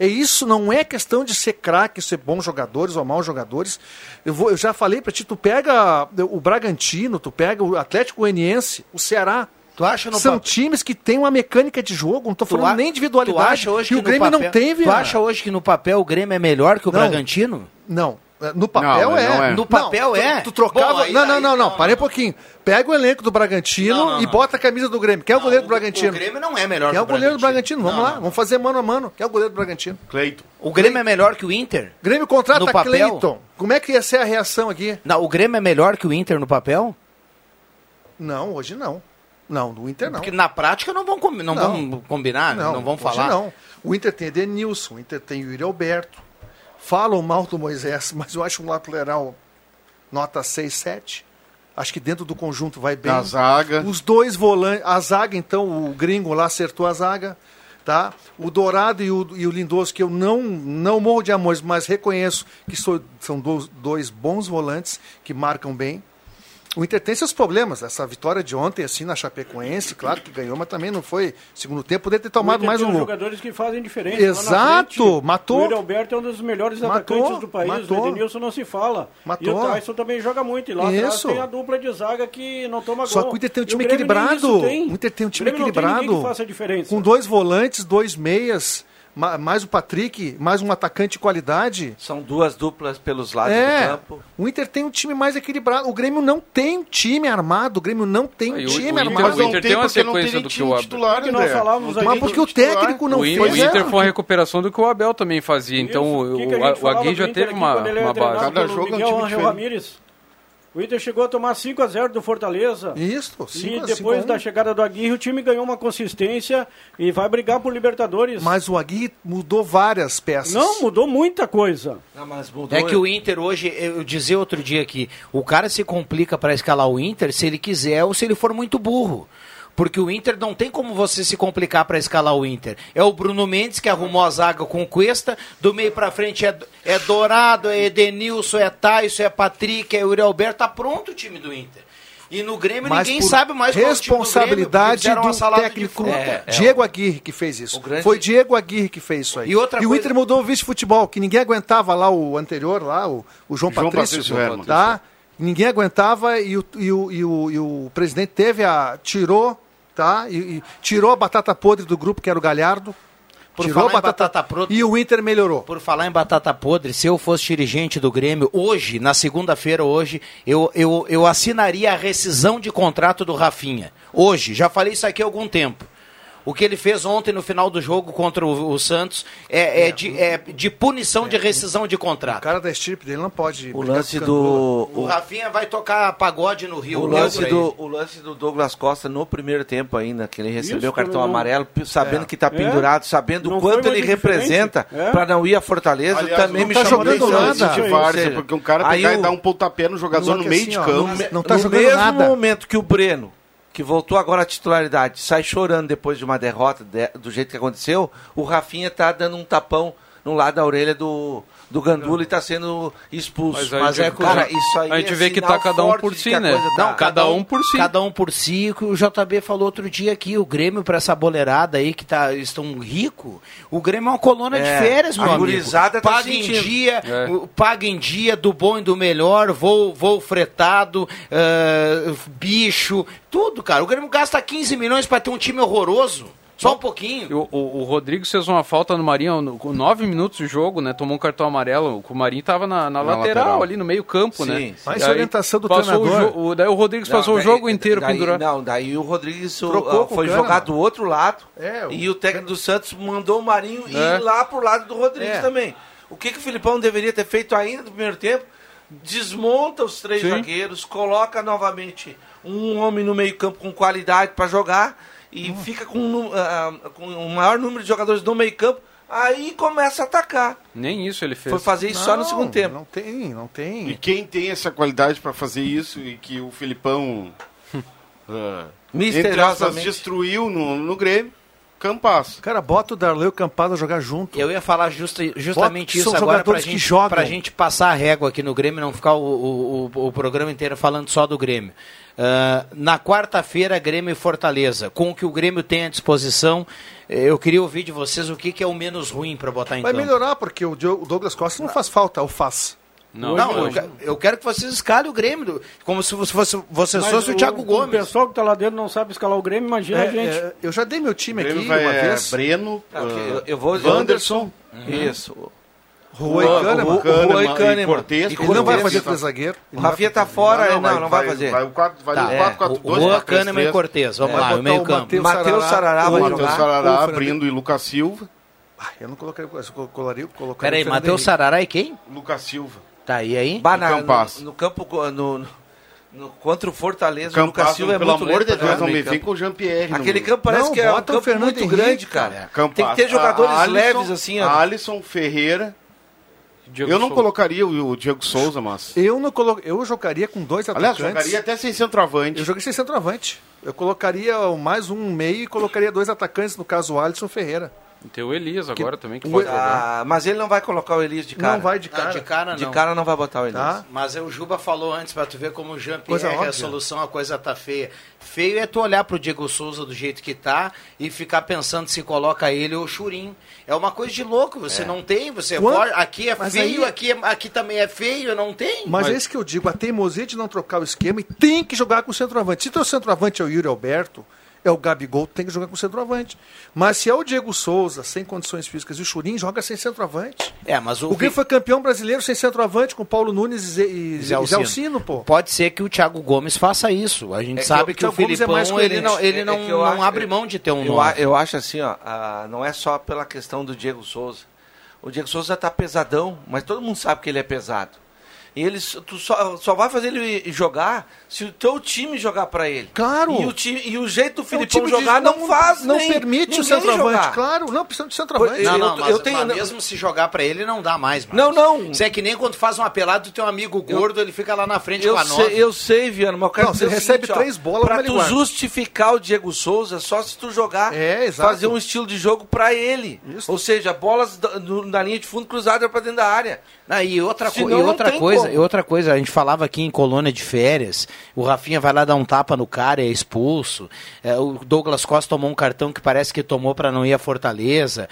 É isso, não é questão de ser craque, ser bons jogadores ou maus jogadores. Eu, vou, eu já falei para ti, tu pega o Bragantino, tu pega o Atlético Goianiense, o Ceará. Tu acha São papel- times que têm uma mecânica de jogo, não tô Tu falando a- nem individualidade. Tu acha hoje que o Grêmio papel, não tem, Tu acha hoje que no papel o Grêmio é melhor que o Não. Bragantino? Não. No papel Não, é. não é. No papel tu- é? Tu, trocava. Bom, aí- não, não, aí- não, não. não, Parei um não. pouquinho. Pega o elenco do Bragantino Não, não, e não. bota a camisa do Grêmio. Quem é o goleiro do Bragantino? O Grêmio não é melhor Quem é o goleiro do Bragantino? Vamos Não, lá, não. vamos fazer mano a mano. Quem é o goleiro do Bragantino? Cleito. O Grêmio é melhor que o Inter? Grêmio contrata No papel? Cleiton. Como é que ia ser a reação aqui? Não, o Grêmio é melhor que o Inter no papel? Não, hoje não. Não, no Inter não. Porque na prática não vão, combi- não Não. vão combinar, não, vão hoje falar. Não. O Inter tem Edenilson, o Inter tem o Yuri Alberto. Falam mal do Moisés, mas eu acho um lateral nota 6, 7. Acho que dentro do conjunto vai bem. Na zaga. Os dois volantes, a zaga, então, o gringo lá acertou a zaga. Tá? O Dourado e o, e o Lindoso, que eu não, não morro de amores, mas reconheço que sou- são dois, dois bons volantes que marcam bem. O Inter tem seus problemas. Essa vitória de ontem, assim, na Chapecoense, claro que ganhou, mas também não foi segundo tempo, poderia ter tomado mais tem um gol. jogadores que fazem diferença. Exato, frente, matou. O Yuri Alberto é um dos melhores Matou, atacantes do país. matou. O Edenilson não se fala. Matou. E o Tyson também joga muito. E lá Isso. tem a dupla de zaga que não toma Só gol. que o Inter tem um time equilibrado. tem. O Inter tem um time tem equilibrado. diferença. Com dois volantes, dois meias, mais o Patrick, mais um atacante de qualidade. São duas duplas pelos lados do É, campo. o Inter tem um time mais equilibrado. O Grêmio não tem um time armado. O Grêmio não tem um o- time o Inter- armado. o Inter tem uma sequência tem do que time o Abel. titular, que nós falávamos Mas porque o técnico não o, fez. o é. Inter foi uma recuperação do que o Abel também fazia. Então o, a o, gente o falava Agui do já Inter teve uma, uma base. Cada jogo é um time diferente. O Inter chegou a tomar 5 a 0 do Fortaleza. Isso, E 5 a depois 5 da chegada do Aguirre, o time ganhou uma consistência e vai brigar por Libertadores. Mas o Aguirre mudou várias peças. Não, mudou muita coisa. Não, mas mudou. É que o Inter hoje, eu dizia outro dia aqui, o cara se complica para escalar o Inter se ele quiser ou se ele for muito burro. Porque o Inter não tem como você se complicar para escalar o Inter. É o Bruno Mendes que arrumou a zaga com o Cuesta, do meio para frente é, é Dourado, é Edenilson, é Tyson, é Patrick, é Yuri Alberto, tá pronto o time do Inter. E no Grêmio Mas ninguém sabe mais qual é o time do Grêmio, responsabilidade do técnico. É, é Diego Aguirre que fez isso. o grande- Foi Diego Aguirre que fez isso aí. E outra o coisa- Inter mudou o vice-futebol, que ninguém aguentava lá o anterior, lá, o, o João, João Patrício. Patrício Herman. tá? Ninguém aguentava e o, e o, e o, e o presidente teve a. tirou, tá? E, e tirou a batata podre do grupo, que era o Galhardo. Por tirou a batata, batata podre- E o Inter melhorou. Por falar em batata podre, se eu fosse dirigente do Grêmio, hoje, na segunda-feira, hoje, eu, eu, eu assinaria a rescisão de contrato do Rafinha. Hoje, já falei isso aqui há algum tempo. O que ele fez ontem no final do jogo contra o, o Santos é, é de, é de punição de rescisão de O contrato. cara da estirpe dele não pode. O lance do. O Rafinha vai tocar pagode no Rio. O lance, do, o lance do Douglas Costa no primeiro tempo ainda, que ele recebeu Isso, o cartão não- amarelo, sabendo É. que está É. pendurado, sabendo o quanto ele representa É. para não ir à Fortaleza, Aliás, também não me tá chamou jogando atenção. nada. De várzea, seja, porque um cara aí pegar o- e dar um pontapé no jogador Só no meio assim, de campo. não- não tá no jogando mesmo nada. momento que o Breno, que voltou agora à titularidade, sai chorando depois de uma derrota de- do jeito que aconteceu, o Rafinha tá dando um tapão no lado da orelha do, do Gandula e tá sendo expulso. Mas Mas é Cara, isso aí A gente é vê que sinal tá cada um por si, né? tá- Não, cada um por si. Cada um por si. O JB falou outro dia aqui, o Grêmio para essa boleirada aí que tá, estão rico. O Grêmio é uma colônia É, de férias, meu amigo. tá paga em dia, É. paga em dia do bom e do melhor, voo, voo fretado, ah, bicho, tudo, cara. O Grêmio gasta 15 milhões para ter um time horroroso. Só um pouquinho. O, o, o Rodrigues fez uma falta no Marinho no- com nove minutos de jogo, né? Tomou um cartão amarelo. O Marinho tava na, na lateral, lateral. ali no meio campo, Sim, né? sim. Mas aí orientação do o treinador- jo- o- daí o Rodrigues passou Não, o jogo daí- inteiro daí, pendurado. Não, daí o Rodrigues Trocou ah, foi o jogar do outro lado É, o- e o técnico do Santos mandou o Marinho É. ir lá pro lado do Rodrigues É. também. O que, que o Filipão deveria ter feito ainda no primeiro tempo? Desmonta os três Sim. zagueiros, coloca novamente um homem no meio campo com qualidade para jogar e Hum. fica com, um ah, com o maior número de jogadores no meio campo, aí começa a atacar. Nem isso ele fez. Foi fazer isso só no Não, segundo tempo. Não tem, não E tem. quem tem essa qualidade para fazer isso e que o Filipão *laughs* ah, entre aspas, destruiu no, no Grêmio, Campasso. Cara, bota o Darley e o Campado a jogar junto. Eu ia falar justa- justamente Bota- são isso agora pra jogadores que gente, jogam. pra gente passar a régua aqui no Grêmio e não ficar o, o, o- o programa inteiro falando só do Grêmio. Ah, na quarta-feira, Grêmio e Fortaleza. Com o que o Grêmio tem à disposição, eh, eu queria ouvir de vocês o que, que é o menos ruim para botar em Vai campo. melhorar, porque o o Douglas Costa não faz falta, ou faz. Não, Não, eu, não. que- eu quero que vocês escalem o Grêmio, como se fosse, fosse, vocês Mas fossem o Thiago O Gomes. pessoal que tá lá dentro não sabe escalar o Grêmio, imagina a É, gente. é, eu já dei meu O time aqui vai uma é, vez. Breno, Ah, ok, ah, eu- eu vou- Wanderson, Isso. Rui Juan- Kahneman. Ru- Kahneman Rui e Kahneman. Cortez. E Ele não vai fazer três zagueiros. O Rafinha tá fora, não, não, vai, fazer. Vai o 4 vai Tá, no é, 4-4-2, Juan 4-3-3. Kahneman e Cortez. Vamos Vai lá, botar o meio campo. Matheus Sarará vai o Matheus jogar. Sarará, Ou o Fernando- Brindo e Lucas Silva. Ah, eu não colocaria, eu colocaria, colocaria Peraí, Matheus. Sarará e quem? Lucas Silva. Tá, e aí? Bah, na- Campasso. no, no campo, no, no- no- contra o Fortaleza, o Lucas Silva é pelo muito amor de jogar Deus, no não me vem com o Jean-Pierre. Aquele campo parece Não, que é um campo Fernando muito Henrique, grande, cara. Campasso. Tem que ter jogadores A- Alisson- leves assim, ó. Alisson Ferreira. Diego Eu não Souza. colocaria o, o Diego Souza, mas. Eu não colo... eu jogaria com dois Aliás, atacantes. jogaria até sem centroavante. Eu joguei sem centroavante. Eu colocaria mais um meio e colocaria dois atacantes, no caso o Alisson Ferreira. Tem o Elias agora também, que o- pode jogar. Ah, mas ele não vai colocar o Elias de cara. Não vai de Não, cara. de cara De não. cara não vai botar o Elias. Tá? Mas o Juba falou antes pra tu ver como o Jean Coisa Pierre é a solução, a coisa tá feia. Feio é tu olhar pro Diego Souza do jeito que tá e ficar pensando se coloca ele ou o Churim. É uma coisa de louco, você não tem, você aqui é Mas feio, aí- aqui, é- aqui também é feio, não tem. Mas, é isso que eu digo, a teimosia de não trocar o esquema e tem que jogar com o centroavante. Se teu centroavante é o Yuri Alberto, é o Gabigol, tem que jogar com o centroavante. Mas se é o Diego Souza, sem condições físicas, e o Churim, joga sem centroavante. É, mas o, O Grêmio foi campeão brasileiro sem centroavante, com Paulo Nunes e, Zé- e, Zé e Alcino. Zé Alcino, pô. Pode ser que o Thiago Gomes faça isso. A gente É que sabe o que, o Thiago Gomes é Filipão, mais ele não, ele É- é não, que acho- abre mão de ter um eu, nome. a- eu acho assim, ó, ah, não é só pela questão do Diego Souza. O Diego Souza tá pesadão, mas todo mundo sabe que ele é pesado. E ele, tu só, só vai fazer ele jogar se o teu time jogar pra ele. Claro. E o, time, e o jeito do É, o Filipão jogar diz, não, faz, Não nem- permite o centroavante. jogar. Claro, não precisa de centroavante. Eu- Não, não, mas, eu tenho- mas mesmo se jogar pra ele, não dá mais. Não, Marcos. não. Isso é que nem quando faz uma pelada do teu amigo gordo, ele fica lá na frente Eu com a nove. sei, eu sei, Viana, mas eu quero Não, dizer você o recebe seguinte, ó, três bolas, ele tu guarda. justificar o Diego Souza, só se tu jogar, É, exato. fazer um estilo de jogo pra ele. Isso. Ou seja, bolas da- na linha de fundo cruzada pra dentro da área. Ah, e outra, Senão e não outra coisa, e outra coisa, a gente falava aqui em colônia de férias, o Rafinha vai lá dar um tapa no cara, é expulso. É, o Douglas Costa tomou um cartão que parece que tomou para não ir à Fortaleza.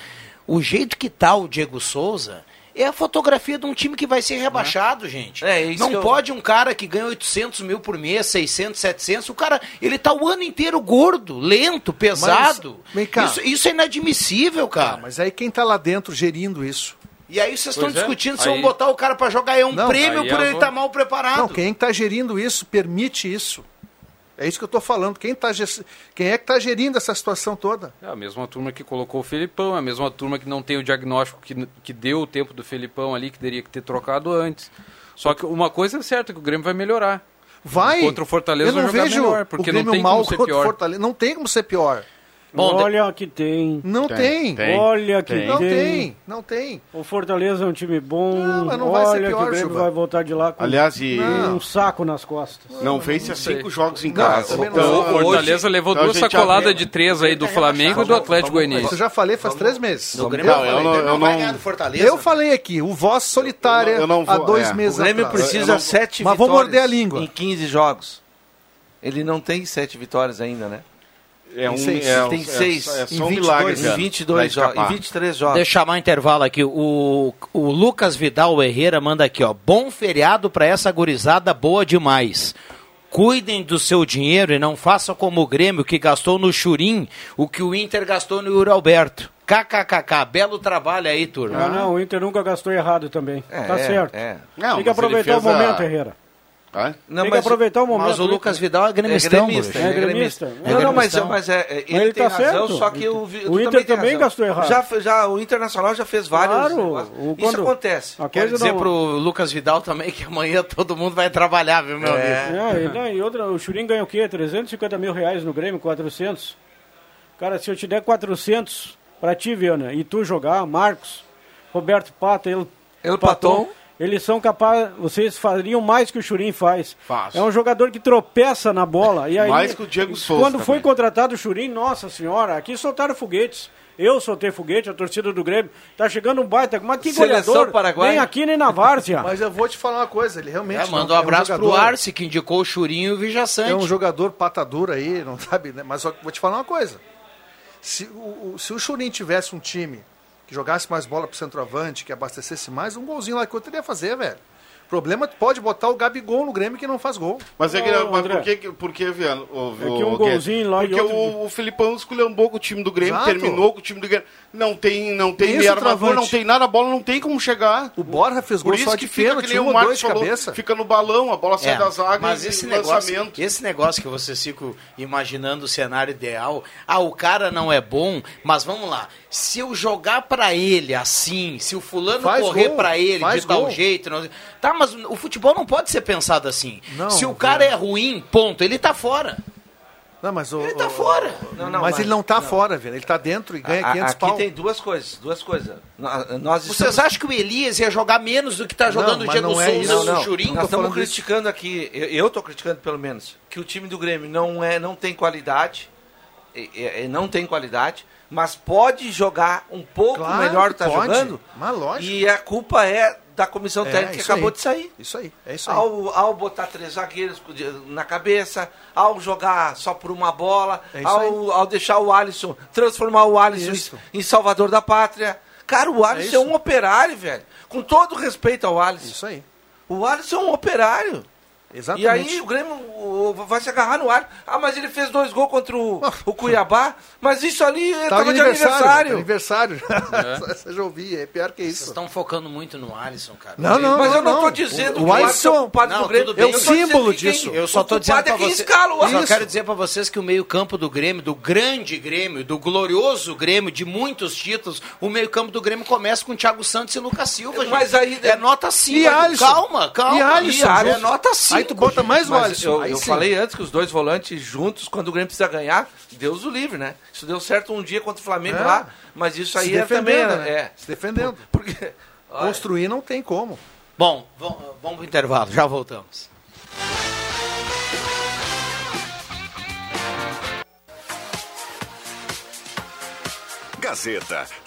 O jeito que tá o Diego Souza é a fotografia de um time que vai ser rebaixado, gente. É, não eu- pode um cara que ganha 800 mil por mês, 600, 700, o cara, ele tá o ano inteiro gordo, lento, pesado. Mas. Isso, isso é inadmissível, cara. Ah, mas aí quem tá lá dentro gerindo isso? E aí vocês estão é. discutindo se Aí- vão botar o cara para jogar, é um Não, prêmio por é ele estar mal preparado. Não, quem está gerindo isso permite isso. É isso que eu estou falando. Quem, tá, quem é que está gerindo essa situação toda? É a mesma turma que colocou o Felipão, a mesma turma que não tem o diagnóstico que, que deu o tempo do Felipão ali, que teria que ter trocado antes. Só que uma coisa é certa, que o Grêmio vai melhorar. Vai. Contra o Fortaleza eu não vai jogar vejo melhor, o porque Grêmio não tem mal como ser contra o pior. Fortaleza. Não tem como ser pior. Olha que tem. Não tem. Olha que tem. Não tem. Não tem. O Fortaleza é um time bom. mas não vai ser Olha pior, que o Grêmio Juba. vai voltar de lá com Aliás, e- um saco nas costas. Não vence há cinco jogos em Não, casa. não. Então, O Fortaleza hoje- levou então duas sacoladas de três aí do Flamengo e do Atlético Goianiense. Isso eu já falei faz três meses. Grêmio. Não, eu não, eu vai não- ganhar do Fortaleza. Eu falei aqui, o voz solitária Eu não- eu não há vou- dois é. meses O Grêmio precisa não- sete Mas vou vitórias morder a língua. em 15 jogos. Ele não tem sete vitórias ainda, né? É um, Tem seis. é, tem é- seis. É, Em só um 22, milagre. Em cara, 22 pra jogos, em escapar. 23 jogos. Deixa eu chamar o intervalo aqui. O, o Lucas Vidal Herrera manda aqui, ó. Bom feriado pra essa gurizada boa demais. Cuidem do seu dinheiro e não façam como o Grêmio que gastou no Churim o que o Inter gastou no Yuri Alberto. KKKK, belo trabalho aí, turma. Ah, não, o Inter nunca gastou errado também. É, tá é, certo. é. Não, Tem que mas aproveitar o fez a- momento, Herrera. Não, Tem que aproveitar o momento. Mas o Lucas Vidal é É gremistão, gremista, bruxo. É é gremista. gremista. Não, não, mas, gremistão. mas é, é, ele, ele tem tá razão, certo. só que o, O Inter também razão. gastou errado. Já, já, o Internacional já fez vários Claro, o- Isso quando- acontece. Quero coisa dizer não... pro Lucas Vidal também que amanhã todo mundo vai trabalhar, viu, meu amigo? É, e, não, e outra, o Churim ganha o quê? 350 mil reais no Grêmio, 400? Cara, se eu te der 400 pra ti, Viana, e tu jogar, Marcos, Roberto Pata, ele, El Paton. Eles são capazes, vocês fariam mais que o Churim faz. Faz. É um jogador que tropeça na bola. E aí, Mais que o Diego Souza Quando foi também. contratado o Churim, nossa senhora, aqui soltaram foguetes. Eu soltei foguete, a torcida do Grêmio. Tá chegando um baita, mas que Seleção goleador. paraguaia. Nem aqui, nem na Várzea. Mas eu vou te falar uma coisa, ele realmente. É, manda um é abraço pro jogador- Arce, que indicou o Churinho e o Vijaçante. É um jogador patadura aí, não sabe, né? Mas só vou te falar uma coisa. Se o, o- se o Churin tivesse um time que jogasse mais bola pro centroavante, que abastecesse mais, um golzinho lá que eu teria fazer, velho. O problema pode botar o Gabigol no Grêmio que não faz gol. Mas é que, Ô, mas por que, por que Viano? O, É que um golzinho lá Porque outro- o, o Filipão esculhambou com o time do Grêmio, Exato. terminou com o time do Grêmio. Não tem, não tem Tem meia não tem nada, a bola não tem como chegar. O Borja fez gol só de fica pênalti, um o ou dois de cabeça. fica no balão, a bola sai É, da zaga mas e esse negócio, lançamento. esse negócio que vocês ficam imaginando o cenário ideal, ah, o cara não é bom, mas vamos lá, se eu jogar pra ele assim, se o fulano Faz correr pra ele de tal gol. jeito, não- tá, mas o futebol não pode ser pensado assim. Não, se o cara é ruim, ponto, ele tá fora. Não, mas o, Ele tá o- fora. Não, não, mas, ele não tá fora, velho. Ele tá dentro e ganha A- 500 aqui pau. tem duas coisas, duas coisas. Nós, nós Vocês estamos... acham que o Elias ia jogar menos do que tá jogando o mas Diego não é Souza isso. ou Não, o não. Churinho? Nós estamos criticando aqui, eu, eu tô criticando pelo menos, que o time do Grêmio não, é, não tem qualidade, e- e não tem qualidade, mas pode jogar um pouco Claro melhor que tá pode, jogando. mas lógico. E a culpa é da comissão É, técnica que acabou aí. de sair. Isso aí, é isso aí. Ao, ao botar três zagueiros na cabeça, ao jogar só por uma bola, É ao, ao deixar o Alisson, transformar o Alisson Isso. em, salvador da pátria. Cara, o Alisson é, isso. um operário, velho. Com todo respeito ao Alisson. Isso aí. O Alisson é um operário. Exatamente. E aí o Grêmio o- vai se agarrar no Alisson. Ah, mas ele fez dois gols contra o, o Cuiabá. Mas isso ali ele Tá tava de de aniversário. aniversário. *laughs* Você já ouvi, é pior que Vocês isso. estão focando muito no Alisson, cara. Não, não, Mas não, eu não, tô dizendo O- o que Alisson- é o culpado Não, do Grêmio. É o símbolo dizendo que quem- disso. Eu só tô o dizendo é o eu só Alisson. quero dizer pra vocês que o meio-campo do Grêmio, do grande Grêmio, do glorioso Grêmio, de muitos títulos, o meio-campo do Grêmio começa com Thiago Santos e Lucas Silva, Mas gente. aí- é nota 5. E Alisson? Calma, calma. E Alisson? é nota 5. Tu bota mais o Mas Alisson. eu, eu falei antes que os dois volantes juntos, quando o Grêmio precisa ganhar, Deus o livre, né? Isso deu certo um dia contra o Flamengo É. lá, mas isso aí Se é também. defendendo, né? É. Se defendendo. Porque. olha, Construir não tem como. Bom, vamos, vamos pro intervalo, já voltamos. Gazeta,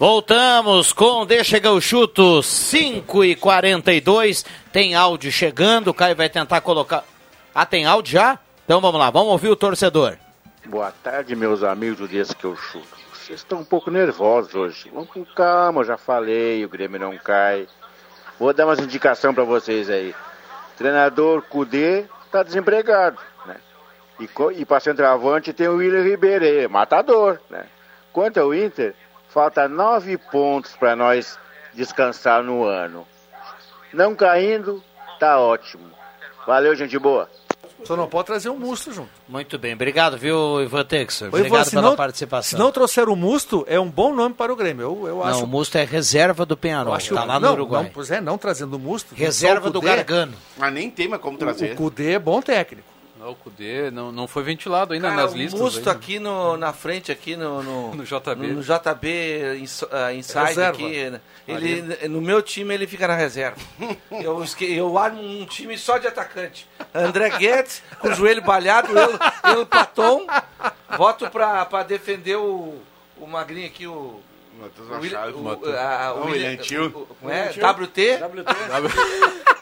Voltamos com Deixa que eu chuto 5 e 42 Tem áudio chegando, o Caio vai tentar colocar. Ah, tem áudio já? Então vamos lá, vamos ouvir o torcedor. Boa tarde, meus amigos do Deixa que eu chuto. Vocês estão um pouco nervosos hoje. Vamos com calma, eu já falei, o Grêmio não cai. Vou dar umas indicações para vocês aí. Treinador Cudê tá desempregado, né? E, e para centroavante tem o William Ribeiro aí, matador, né? Quanto ao Inter, falta nove pontos para nós descansar no ano. Não caindo, tá ótimo. Valeu, gente boa. Só não pode trazer um musto junto. Muito bem, obrigado, viu, Ivan Texer? Ivan, Obrigado se pela não- participação. Se não trouxer o musto, é um bom nome para o Grêmio. Eu, eu acho. Não, o Musto é reserva do Penharol, eu acho que tá o- lá no não, Uruguai. Não, pois é, não trazendo o musto. Reserva só o do. Gargano. Mas nem tem mais como O, trazer. o Cudê é bom técnico. Não, o Cudê não, não foi ventilado ainda Cara, nas o listas. Musto aí, né? aqui no, na frente, aqui no, no, *laughs* No JB. No, no JB ins- ah, Inside Reserva. aqui. né? Ele, no meu time ele fica na reserva. *laughs* eu, esque- eu armo um time só de atacante. André Guedes, com o joelho balhado, eu, eu Paton, voto pra, pra defender o, o magrinho aqui, o. Matheus o Machado, o- Matheus. a- o Não, William- Tio. o- é? Tio. WT? *laughs*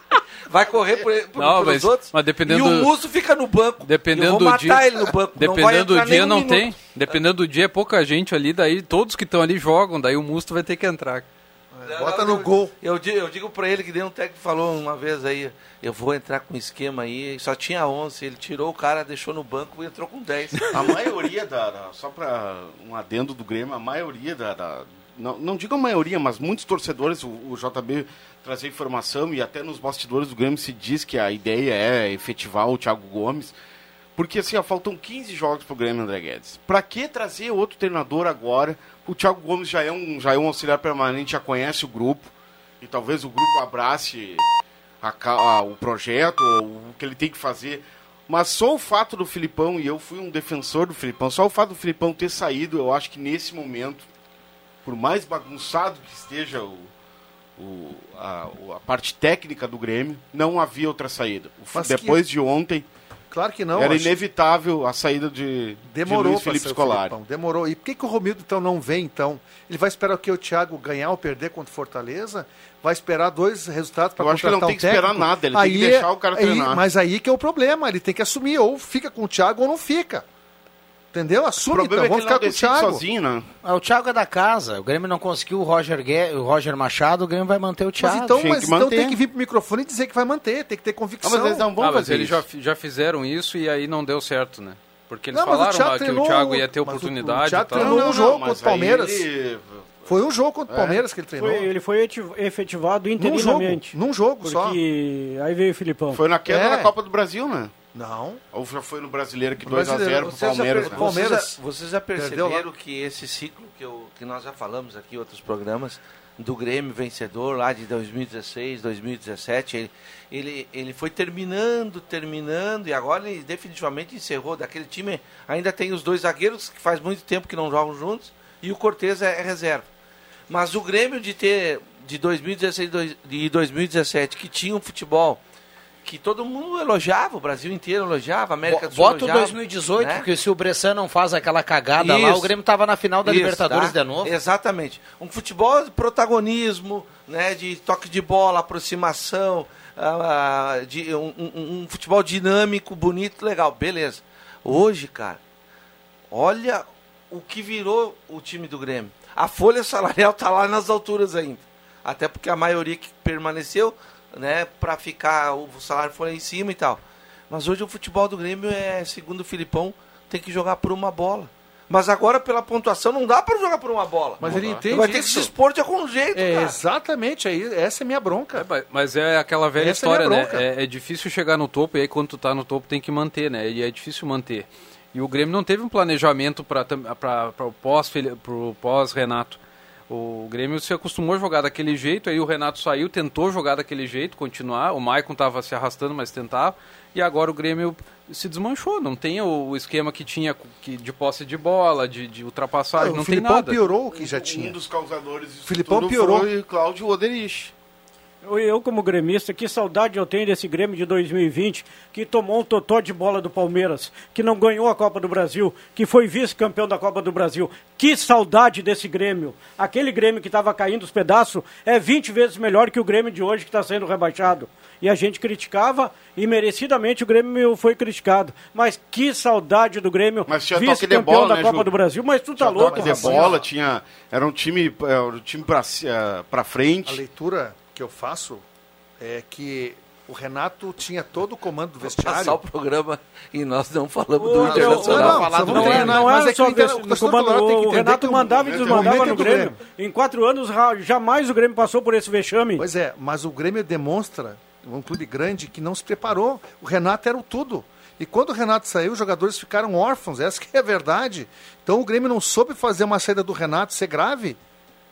Vai correr por, por, Não, pelos mas- outros. mas dependendo- E o Musto fica no banco. Dependendo eu vou do matar dia. ele no banco. não vai Dependendo do dia não minuto. tem. Dependendo do dia é pouca gente ali, daí todos que estão ali jogam, daí o Musto vai ter que entrar. Bota no gol. Eu, di- eu digo pra ele que deu um técnico falou uma vez aí, eu vou entrar com um esquema aí, só tinha 11, ele tirou o cara, deixou no banco e entrou com 10. A maioria da, da- Só para um adendo do Grêmio, a maioria da. da- não, não digo a maioria, mas muitos torcedores, o, o JB trazer informação e até nos bastidores do Grêmio se diz que a ideia é efetivar o Thiago Gomes. Porque assim, ó, faltam 15 jogos pro Grêmio, André Guedes. Pra que trazer outro treinador agora? O Thiago Gomes já é um, já é um auxiliar permanente, já conhece o grupo. E talvez o grupo abrace a a- o projeto, o que ele tem que fazer. Mas só o fato do Filipão, e eu fui um defensor do Filipão, só o fato do Filipão ter saído, eu acho que nesse momento, por mais bagunçado que esteja o, o- a, o- a parte técnica do Grêmio, não havia outra saída. O Mas que- depois de ontem, Claro que não. era acho- inevitável a saída de, Demorou de Luiz Felipe o Scolari. Demorou. E por que, que o Romildo então não vem então? Ele vai esperar o que o Thiago ganhar ou perder contra o Fortaleza? Vai esperar dois resultados para Eu acho que ele não contratar tem um que esperar técnico? nada, ele tem que Aí deixar é- o cara aí- treinar. Mas aí que é o problema, ele tem que assumir, ou fica com o Thiago ou não fica. Entendeu? O Assume problema então, é que vamos ele não ficar com o Thiago. sozinho, né? Ah, o Thiago é da casa. O Grêmio não conseguiu o Roger, Gue... o Roger Machado, o Grêmio vai manter o Mas Thiago. então, tem mas que então manter. tem que vir pro microfone e dizer que vai manter, tem que ter Ah, convicção. mas eles não vão ah, mas fazer eles isso. já, fi- já fizeram isso e aí não deu certo, né? Porque eles Não, mas o falaram Thiago lá que treinou- o Thiago ia ter mas o- o oportunidade Thiago e tal. treinou um jogo mas contra o aí Palmeiras. ele- Foi um jogo contra o É. Palmeiras que ele treinou. Foi- ele foi eti- efetivado Num jogo, interinamente. num jogo só. Porque aí veio o Filipão. Foi na queda É. da Copa do Brasil, né? Não. Ou já foi no Brasileiro que No 2x0 Brasileiro. pro já, Palmeiras, per- né? Palmeiras vocês já- vocês já perceberam que esse ciclo que, eu, que nós já falamos aqui em outros programas, do Grêmio vencedor lá de 2016, 2017, ele, ele, ele foi terminando, terminando, e agora ele definitivamente encerrou. Daquele time ainda tem os dois zagueiros que faz muito tempo que não jogam juntos, e o Cortez é, é reserva. Mas o Grêmio de ter de 2016 dois- e 2017, que tinha um futebol que todo mundo elogiava, o Brasil inteiro elogiava, a América Bo- do Sul Bota elogiava, 2018, né? porque se o Bressan não faz aquela cagada lá, Isso. o Grêmio tava na final da Isso, Libertadores tá? de novo. Exatamente. Um futebol de protagonismo, né, de toque de bola, aproximação, ah, de um, um- um futebol dinâmico, bonito, legal, beleza. Hoje, cara, olha o que virou o time do Grêmio. A folha salarial tá lá nas alturas ainda. Até porque a maioria que permaneceu, né, para ficar o salário lá em cima e tal. Mas hoje o futebol do Grêmio é, segundo o Filipão, tem que jogar por uma bola. Mas agora pela pontuação não dá para jogar por uma bola. Mas Não ele dá. entende Vai ter que isso. se expor de algum jeito, É, cara. exatamente, aí, essa é a minha bronca. É, mas- é aquela velha Essa é história, né? bronca. É, é difícil chegar no topo e aí quando tu tá no topo tem que manter, né? E é difícil manter. E o Grêmio não teve um planejamento para o pós pro pós Renato. O Grêmio se acostumou a jogar daquele jeito, aí o Renato saiu, tentou jogar daquele jeito, continuar. O Maicon estava se arrastando, mas tentava. E agora o Grêmio se desmanchou. Não tem o esquema que tinha que, de posse de bola, de, de ultrapassagem, Ah, não o tem Filipão nada. piorou o que já tinha. Um dos causadores disso Filipão tudo piorou. foi Cláudio Oderich. Eu, como gremista, que saudade eu tenho desse Grêmio de 2020, que tomou um totó de bola do Palmeiras, que não ganhou a Copa do Brasil, que foi vice-campeão da Copa do Brasil. Que saudade desse Grêmio. Aquele Grêmio que estava caindo os pedaços é 20 vezes melhor que o Grêmio de hoje que está sendo rebaixado. E a gente criticava, e merecidamente o Grêmio foi criticado. Mas que saudade do Grêmio, vice-campeão bola, da né, Copa Ju? do Brasil. Mas tu tá Tinha louco, bola, tinha, era um time, é, um time pra, eh, pra A frente. leitura que eu faço é que o Renato tinha todo o comando do Passar vestiário. o programa e nós não falamos do Internacional. não, Grêmio. Era é que só o o comando, o entender Renato o mandava e desmandava o no do Grêmio. Em quatro anos, jamais o Grêmio passou por esse vexame. Pois é, mas o Grêmio demonstra, um clube grande, que não se preparou. O Renato era o tudo. E quando o Renato saiu, os jogadores ficaram órfãos, essa que é a verdade. Então o Grêmio não soube fazer uma saída do Renato ser grave.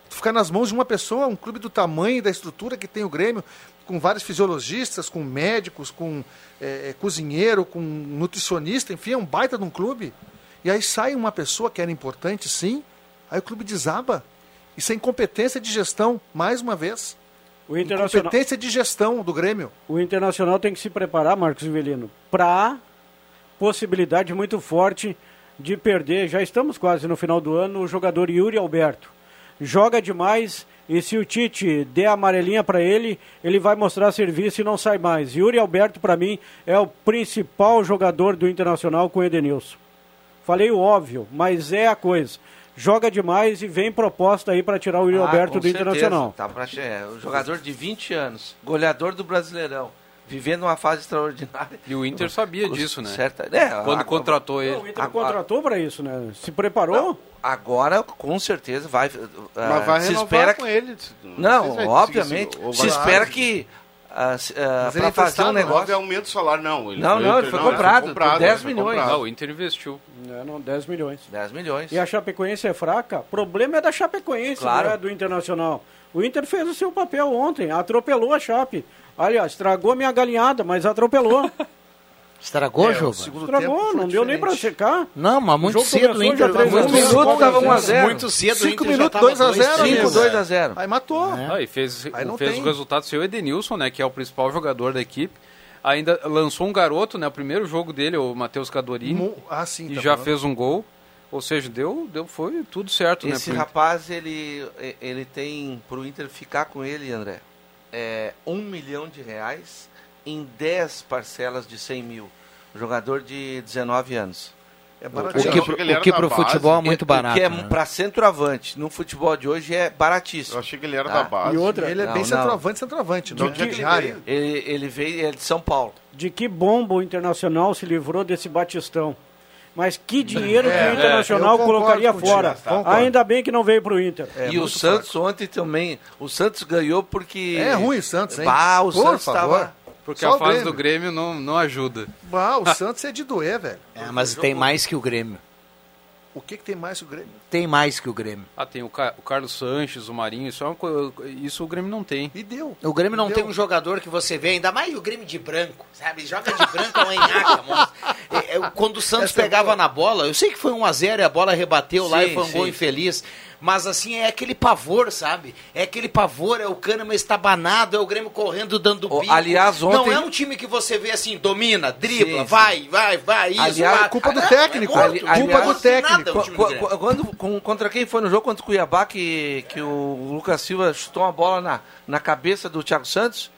Ficar nas mãos de uma pessoa, um clube do tamanho e da estrutura que tem o Grêmio, com vários fisiologistas, com médicos, com eh, eh, cozinheiro, com nutricionista, enfim, é um baita de um clube. E aí sai uma pessoa que era importante, sim, aí o clube desaba. Isso é incompetência de gestão, mais uma vez. O Internacional, Competência de gestão do Grêmio. o Internacional tem que se preparar, Marcos Rivelino, para possibilidade muito forte de perder. Já estamos quase no final do ano. O jogador Yuri Alberto joga demais e se o Tite der a amarelinha para ele, ele vai mostrar serviço e não sai mais. Yuri Alberto, para mim, é o principal jogador do Internacional com o Edenilson. Falei o óbvio, mas é a coisa. Joga demais e vem proposta aí para tirar o Yuri Ah, Alberto do certeza. Internacional. Tá pra, é, o jogador de 20 anos, goleador do Brasileirão, vivendo uma fase extraordinária. E o Inter sabia disso, né? Certa, é, Quando agora- contratou ele. Não, o Inter Agora- contratou para isso, né? Se preparou. Agora, com certeza, vai. Mas vai se renovar espera com que- ele. Não, se vai obviamente. Se vai- espera que. É fazer um emprestado, Não negócio. houve aumento do salário, não. Ele Não, não, ele foi comprado por 10 foi milhões. comprado. Não, o Inter investiu. É, não, 10 milhões. 10 milhões. E a Chapecoense é fraca? O problema é da Chapecoense, Claro. não é do Internacional. O Inter fez o seu papel ontem, atropelou a Chape. Aliás, estragou a minha galinhada, mas atropelou. *laughs* Estragou, É, Juba? o segundo Estragou, não deu nem pra diferente. secar. Não, mas muito jogo cedo o Inter. já três muito minuto tava 1 a 0. Muito cedo o Cinco Inter já minutos, tava 2 a 0, 2 amigo. 5, 2 a 0. Aí matou. Ah, e fez, Aí fez tem. o resultado seu Edenilson, né? Que é o principal jogador da equipe. Ainda lançou um garoto, né? O primeiro jogo dele, o Matheus Cadorini. Mu- Ah, sim. e tá já falando. fez um gol. Ou seja, deu, deu foi tudo certo, Esse né? rapaz, ele, ele tem, pro Inter ficar com ele, André, é, um milhão de reais em 10 parcelas de 100 mil. Jogador de 19 anos. É O. Eu que, que ele o que pro base. futebol é muito O barato. que é né? para centroavante. No futebol de hoje é Eu baratíssimo. achei que ele era Ah, da base. E outra, Ele é Não, bem não. centroavante, centroavante. De Não onde é é que ele de área. veio? Ele, ele veio ele é de São Paulo. de que bomba o Internacional se livrou desse Batistão. Mas que dinheiro que É, o Internacional eu concordo colocaria fora. concordo. Ainda bem que não veio pro Inter. É e o Santos ontem também. O Santos ganhou porque. É ruim o Santos, hein? Bah, o Por Santos estava. Porque Só a o fase Grêmio. do Grêmio não, não ajuda. Bah, o *laughs* Santos é de doer, velho. É, mas tem mais que o Grêmio. O que, que tem mais que o Grêmio? Tem mais que o Grêmio. Ah, tem o, Ca- o Carlos Sanches, o Marinho, isso, é uma co- isso o Grêmio não tem. E deu. O Grêmio não Deu. tem um jogador que você vê, ainda mais o Grêmio de branco, sabe? Joga de branco é uma enhaca. É, é, Quando o Santos Essa é pegava na bola, eu sei que foi 1x0 e a bola rebateu lá Sim, e foi um gol sim. infeliz. Mas assim, é aquele pavor, sabe? É aquele pavor, é o Kahneman estabanado, é o Grêmio correndo dando bico. aliás, Não ontem- é um time que você vê assim, domina, dribla, Sim, sim. vai, vai, vai, isso. Aliás, vai. culpa do Não, técnico. É Ali- não aliás- técnico. do Grêmio. qu- Quando, com- contra quem foi no jogo contra o Cuiabá que, que o Lucas Silva chutou uma bola na, na cabeça do Thiago Santos?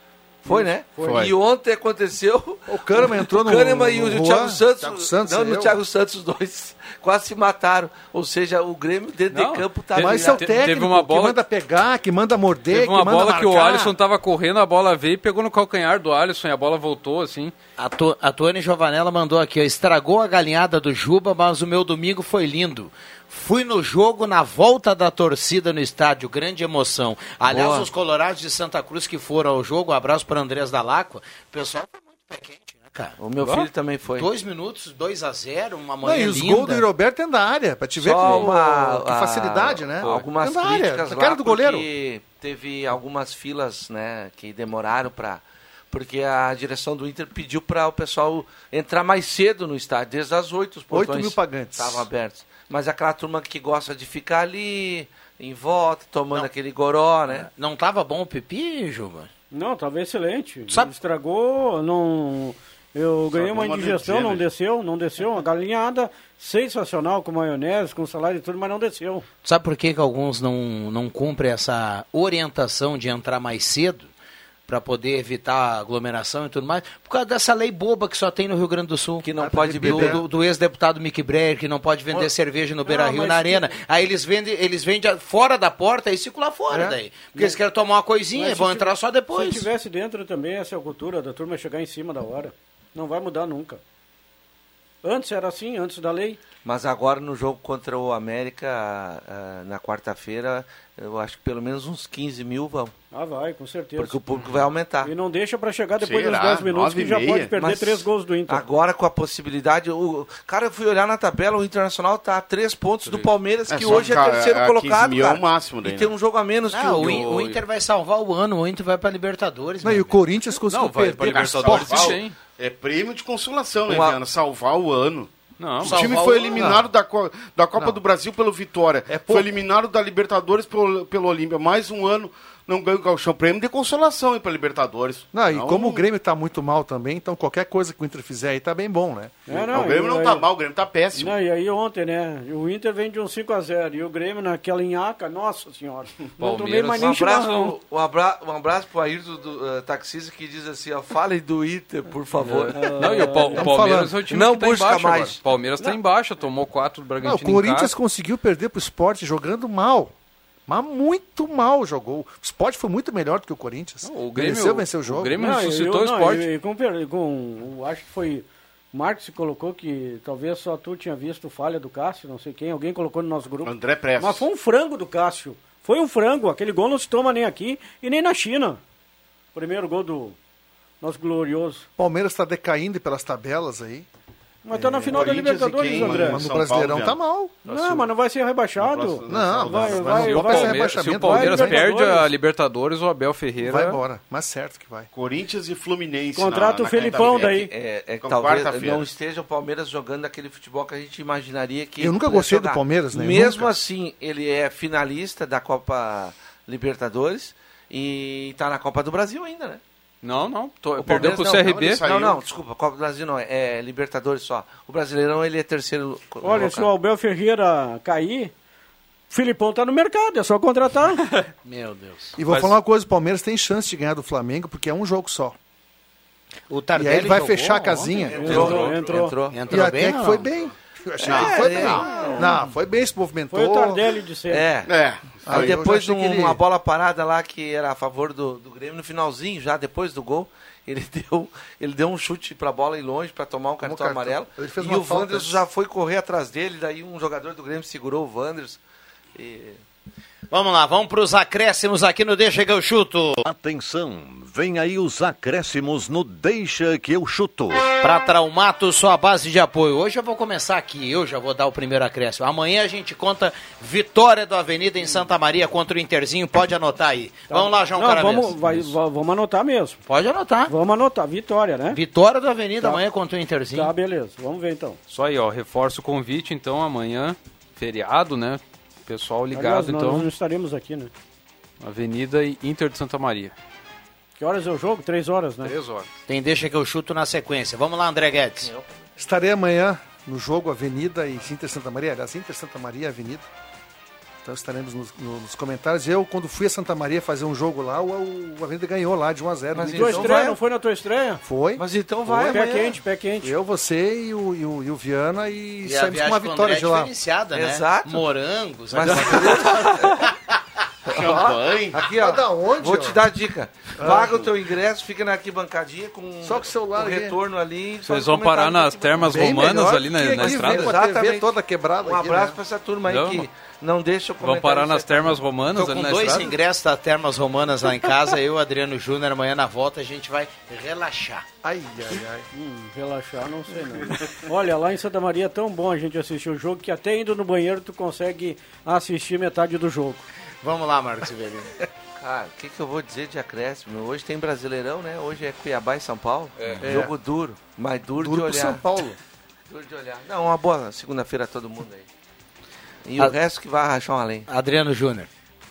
Foi, né? Foi. E ontem aconteceu. O Kahneman entrou *laughs* no- O Kahneman e o, no o Juan, Thiago Santos. Thiago Santos, não, no eu. Thiago Santos, os dois *laughs* quase se mataram. Ou seja, o Grêmio dentro Não, de campo tá Mas é o técnico teve uma bola- que manda pegar, que manda morder, Teve uma que manda bola que o. Alisson tava correndo, a bola veio e pegou no calcanhar do Alisson e a bola voltou assim. A, Tu, a Tuane Giovanella mandou aqui, ó, estragou a galinhada do Juba, mas o meu domingo foi lindo. Fui no jogo na volta da torcida no estádio, grande emoção. Aliás, Boa. os colorados de Santa Cruz que foram ao jogo, um abraço para Andrés da Lacqua, o pessoal foi muito pé quente, né, cara? O meu Ó. filho também foi. Dois minutos, 2 a 0 uma Não, manhã e os linda. gols do Roberto dentro da área, pra te ver Só que, uma, que a- facilidade, né? Algumas área, críticas lá cara do goleiro. teve algumas filas, né, que demoraram para porque a direção do Inter pediu para o pessoal entrar mais cedo no estádio, desde as 8 os portões 8 mil pagantes. estavam abertos. Mas aquela turma que gosta de ficar ali em volta, tomando aquele goró, né? Não tava bom o pipi, Juba? Não, tava excelente. Sabe- Estragou, não. Eu ganhei uma indigestão, não desceu, não desceu. Uma galinhada sensacional com maionese, com salada e tudo, mas não desceu. Sabe por que, que alguns não, não cumprem essa orientação de entrar mais cedo? Para poder evitar aglomeração e tudo mais? Por causa dessa lei boba que só tem no Rio Grande do Sul. Que não pode do, beber. do, do ex-deputado Mick Breyer, que não pode vender cerveja no Beira Rio mas na que- arena. Aí eles vendem, eles vendem fora da porta e lá fora É. daí. Porque eles querem tomar uma coisinha Mas e vão entrar só depois. Se tivesse dentro também essa é a cultura da turma chegar em cima da hora. Não vai mudar nunca. Antes era assim, antes da lei. Mas agora no jogo contra o América, ah, na quarta-feira, eu acho que pelo menos uns 15 mil vão. Ah, vai, com certeza. Porque o público vai aumentar. E não deixa pra chegar depois Será? dos 10 minutos que já pode perder Mas três gols do Inter. Agora com a possibilidade. O, cara, eu fui olhar na tabela, o Internacional está a três pontos do Palmeiras, É, que hoje que, é cara, terceiro é, 15 colocado. mil é o cara. máximo daí, e tem né? um jogo a menos que Não, o, o, In- o Inter vai salvar o ano, o Inter vai pra Libertadores. Não, e meu o Corinthians conseguiu Não, vai pra perder Libertadores Sport. É prêmio de consolação, né, Uma- Viana? Salvar o ano. Não, O time foi eliminado da, Co- da Copa Não. do Brasil pelo Vitória. É foi eliminado da Libertadores pelo, pelo Olímpia. Mais um ano não ganha o Gauchão. Prêmio de consolação aí pra Libertadores. Não, e Não- como o Grêmio tá muito mal também, então qualquer coisa que o Inter fizer aí tá bem bom, né? É, Não, o Grêmio e não aí- tá mal, o Grêmio tá péssimo. Não, e aí ontem, né? O Inter vem de um 5x0 e o Grêmio naquela enhaca, nossa senhora. Não tomei Palmeiras. mais Um nem abraço, um, abra, um abraço pro Ayrton do eh, taxista que diz assim, ó, fale do Inter, por favor. Não, e o, Pa- o Palmeiras é o time Não que tá em busca baixa mais. agora. Palmeiras tá em baixa, tomou quatro do Não, o Bragantino em Corinthians conseguiu perder pro Sport jogando mal. Mas muito mal jogou. O Sport foi muito melhor do que o Corinthians. Não, o Grêmio- Mereceu vencer o jogo. o Grêmio Não, ressuscitou eu- o não, esporte. e- e com, per- com- eu acho que foi. O Marcos se colocou que talvez só tu tinha visto falha do Cássio, não sei quem. Alguém colocou no nosso grupo. André Prestes. Mas foi um frango do Cássio. Foi um frango. Aquele gol não se toma nem aqui e nem na China. Primeiro gol do nosso glorioso. O Palmeiras está decaindo pelas tabelas aí. Mas tá na final da Corinthians e Libertadores, quem, André. mano? Mas no São Brasileirão Paulo, tá mal. Não, mas não vai ser rebaixado. próximo- Não, Vai, vai, vai, vai, Se o, vai ser Palmeiras, se o rebaixamento. Palmeiras vai, perde a Libertadores. O Abel Ferreira Vai embora. Mas certo que vai. Corinthians e Fluminense. Contrata na- o na Felipão quinta-feira. daí. É, é que Com talvez quarta-feira. não esteja o Palmeiras jogando aquele futebol que a gente imaginaria que. Eu nunca gostei do jogar. Palmeiras, né? Mesmo Nunca. assim, ele é finalista da Copa Libertadores e tá na Copa do Brasil ainda, né? Não, não. tô- O perdeu pro não, CRB. saiu. Não, não, desculpa, Copa do Brasil não, é Libertadores só. O Brasileirão ele é terceiro. Olha, se o. Abel Ferreira cair, o Filipão tá no mercado, é só contratar. *laughs* Meu Deus. E vou Mas- falar uma coisa, o Palmeiras tem chance de ganhar do Flamengo, porque é um jogo só. O E Tardelli aí ele vai jogou fechar a casinha. Entrou, entrou. entrou. Entrou e até bem que foi não? bem. Eu achei Não, que foi é, bem. Não, foi bem, se movimentou. Foi o Tardelli de ser. É. É. Aí depois de achei que uma ele- bola parada lá que era a favor do, do Grêmio, no finalzinho, já depois do gol, ele *laughs* deu, ele deu um chute pra bola e longe pra tomar um cartão, cartão. amarelo. Ele fez e o falta. Wanderson já foi correr atrás dele, daí um jogador do Grêmio segurou o Wanderson. E... Vamos lá, vamos para os acréscimos aqui no Deixa que eu chuto. Atenção, vem aí os acréscimos no Deixa que eu chuto. Para Traumato, sua base de apoio. Hoje eu vou começar aqui, eu já vou dar o primeiro acréscimo. Amanhã a gente conta vitória do Avenida em Santa Maria contra o Interzinho, pode anotar aí. Vamos lá, João Não, vamos, vai- va- vamos anotar mesmo. Pode anotar. Vamos anotar. Vitória, né? Vitória do Avenida Tá. amanhã contra o Interzinho. Tá, beleza. Vamos ver então. Só aí, ó, reforço o convite, então, amanhã, feriado, né? Pessoal ligado, Aliás, nós então, não estaremos aqui, né? Avenida e Inter de Santa Maria. Que horas é o jogo? Três horas, né? Três horas. Tem Deixa que eu chuto na sequência. Vamos lá, André Guedes. Estarei amanhã no jogo Avenida e Inter Santa Maria, aliás, Inter Santa Maria e Avenida. Então estaremos nos, no- nos comentários. Eu, quando fui a Santa Maria fazer um jogo lá, o, o Avenida ganhou lá de 1 a 0 Mas Tua Então estreia, vai. não foi na tua estreia? Foi. Mas então Foi, vai pé amanhã. quente, pé quente. Eu, você e o, e o, e o Viana e, E saímos com uma vitória André de é lá. diferenciada, né? Exato. Morangos. Mas- *laughs* Champanhe. Aqui, ó. Da onde, Vou ó? te dar a dica. Paga o teu ingresso, fica na arquibancadinha com, Só com o celular retorno ali. Vocês vão parar nas termas romanas ali na, que na estrada? Exatamente. toda quebrada Um aqui, abraço né? pra essa turma aí Não, que não deixa o Vão parar nas termas romanas Tô ali com na dois estrada? ingressos da Termas Romanas lá em casa. eu, Adriano Júnior, amanhã na volta a gente vai relaxar. Ai, ai, ai. Hum, relaxar, não sei não. Olha, lá em Santa Maria é tão bom a gente assistir o jogo que até indo no banheiro tu consegue assistir metade do jogo. Vamos lá, Marcos Severino. Cara, *laughs* o que, que eu vou dizer de acréscimo? Hoje tem Brasileirão, né? Hoje é Cuiabá e São Paulo. Jogo duro, mas duro, Duro de olhar. São Paulo. *laughs* Duro de olhar. Não, uma boa segunda-feira todo mundo aí. E Ah. o resto que vai rachar uma lenha. Adriano Júnior.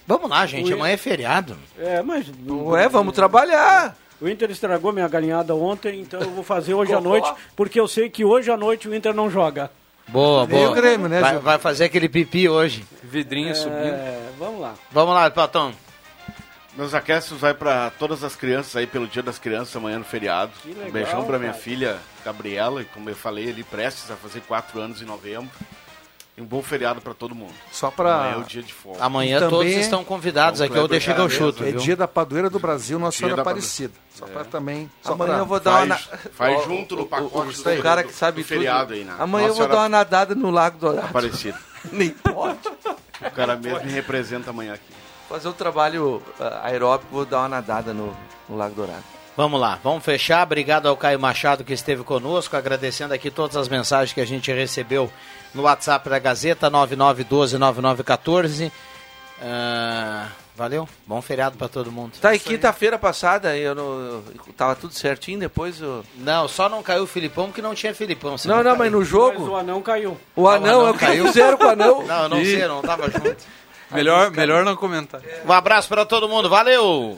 Vamos lá, gente, O- amanhã é feriado. É, mas. Ué, vamos trabalhar. O Inter estragou minha galinhada ontem, então eu vou fazer hoje à *laughs* noite, porque eu sei que hoje à noite o Inter não joga. Boa, boa. o Grêmio, né, vai, vai fazer aquele pipi hoje. Vidrinho subindo. É, vamos lá. Vamos lá, Platão. Meus acréscimos vai para todas as crianças aí pelo Dia das Crianças amanhã no feriado. legal, um beijão para minha filha Gabriela, e como eu falei ali, prestes a fazer quatro anos em novembro. E um bom feriado para todo mundo. Só pra- Amanhã é o dia de folga. Amanhã E todos estão convidados Então, aqui, eu deixei que eu chuto, É viu? dia da padroeira do Brasil, Nossa Senhora da Aparecida. Só pra também. Só Amanhã pra- eu vou dar uma. Faz- na- faz junto no o- pacote o, do- o cara do- que sabe do tudo. feriado aí, né? Amanhã eu Nossa vou dar Senhora uma nadada no Lago Dourado. Aparecido. *laughs* Nem pode. O cara mesmo me representa amanhã aqui. Fazer um trabalho ah, aeróbico, vou dar uma nadada no, no Lago Dourado. Vamos lá, vamos fechar. Obrigado ao Caio Machado que esteve conosco, agradecendo aqui todas as mensagens que a gente recebeu no WhatsApp da Gazeta 99129914. Ah, valeu, bom feriado pra todo mundo. Tá, e quinta-feira passada eu, não, eu tava tudo certinho, depois eu... Não, só não caiu o Filipão porque não tinha Filipão. Não, senão não, mas caiu. no jogo... Mas o anão caiu. O anão, é o que fizeram com o anão. *laughs* Não, eu não sei, eu não tava junto. Melhor, melhor não comentar. Um abraço pra todo mundo, valeu!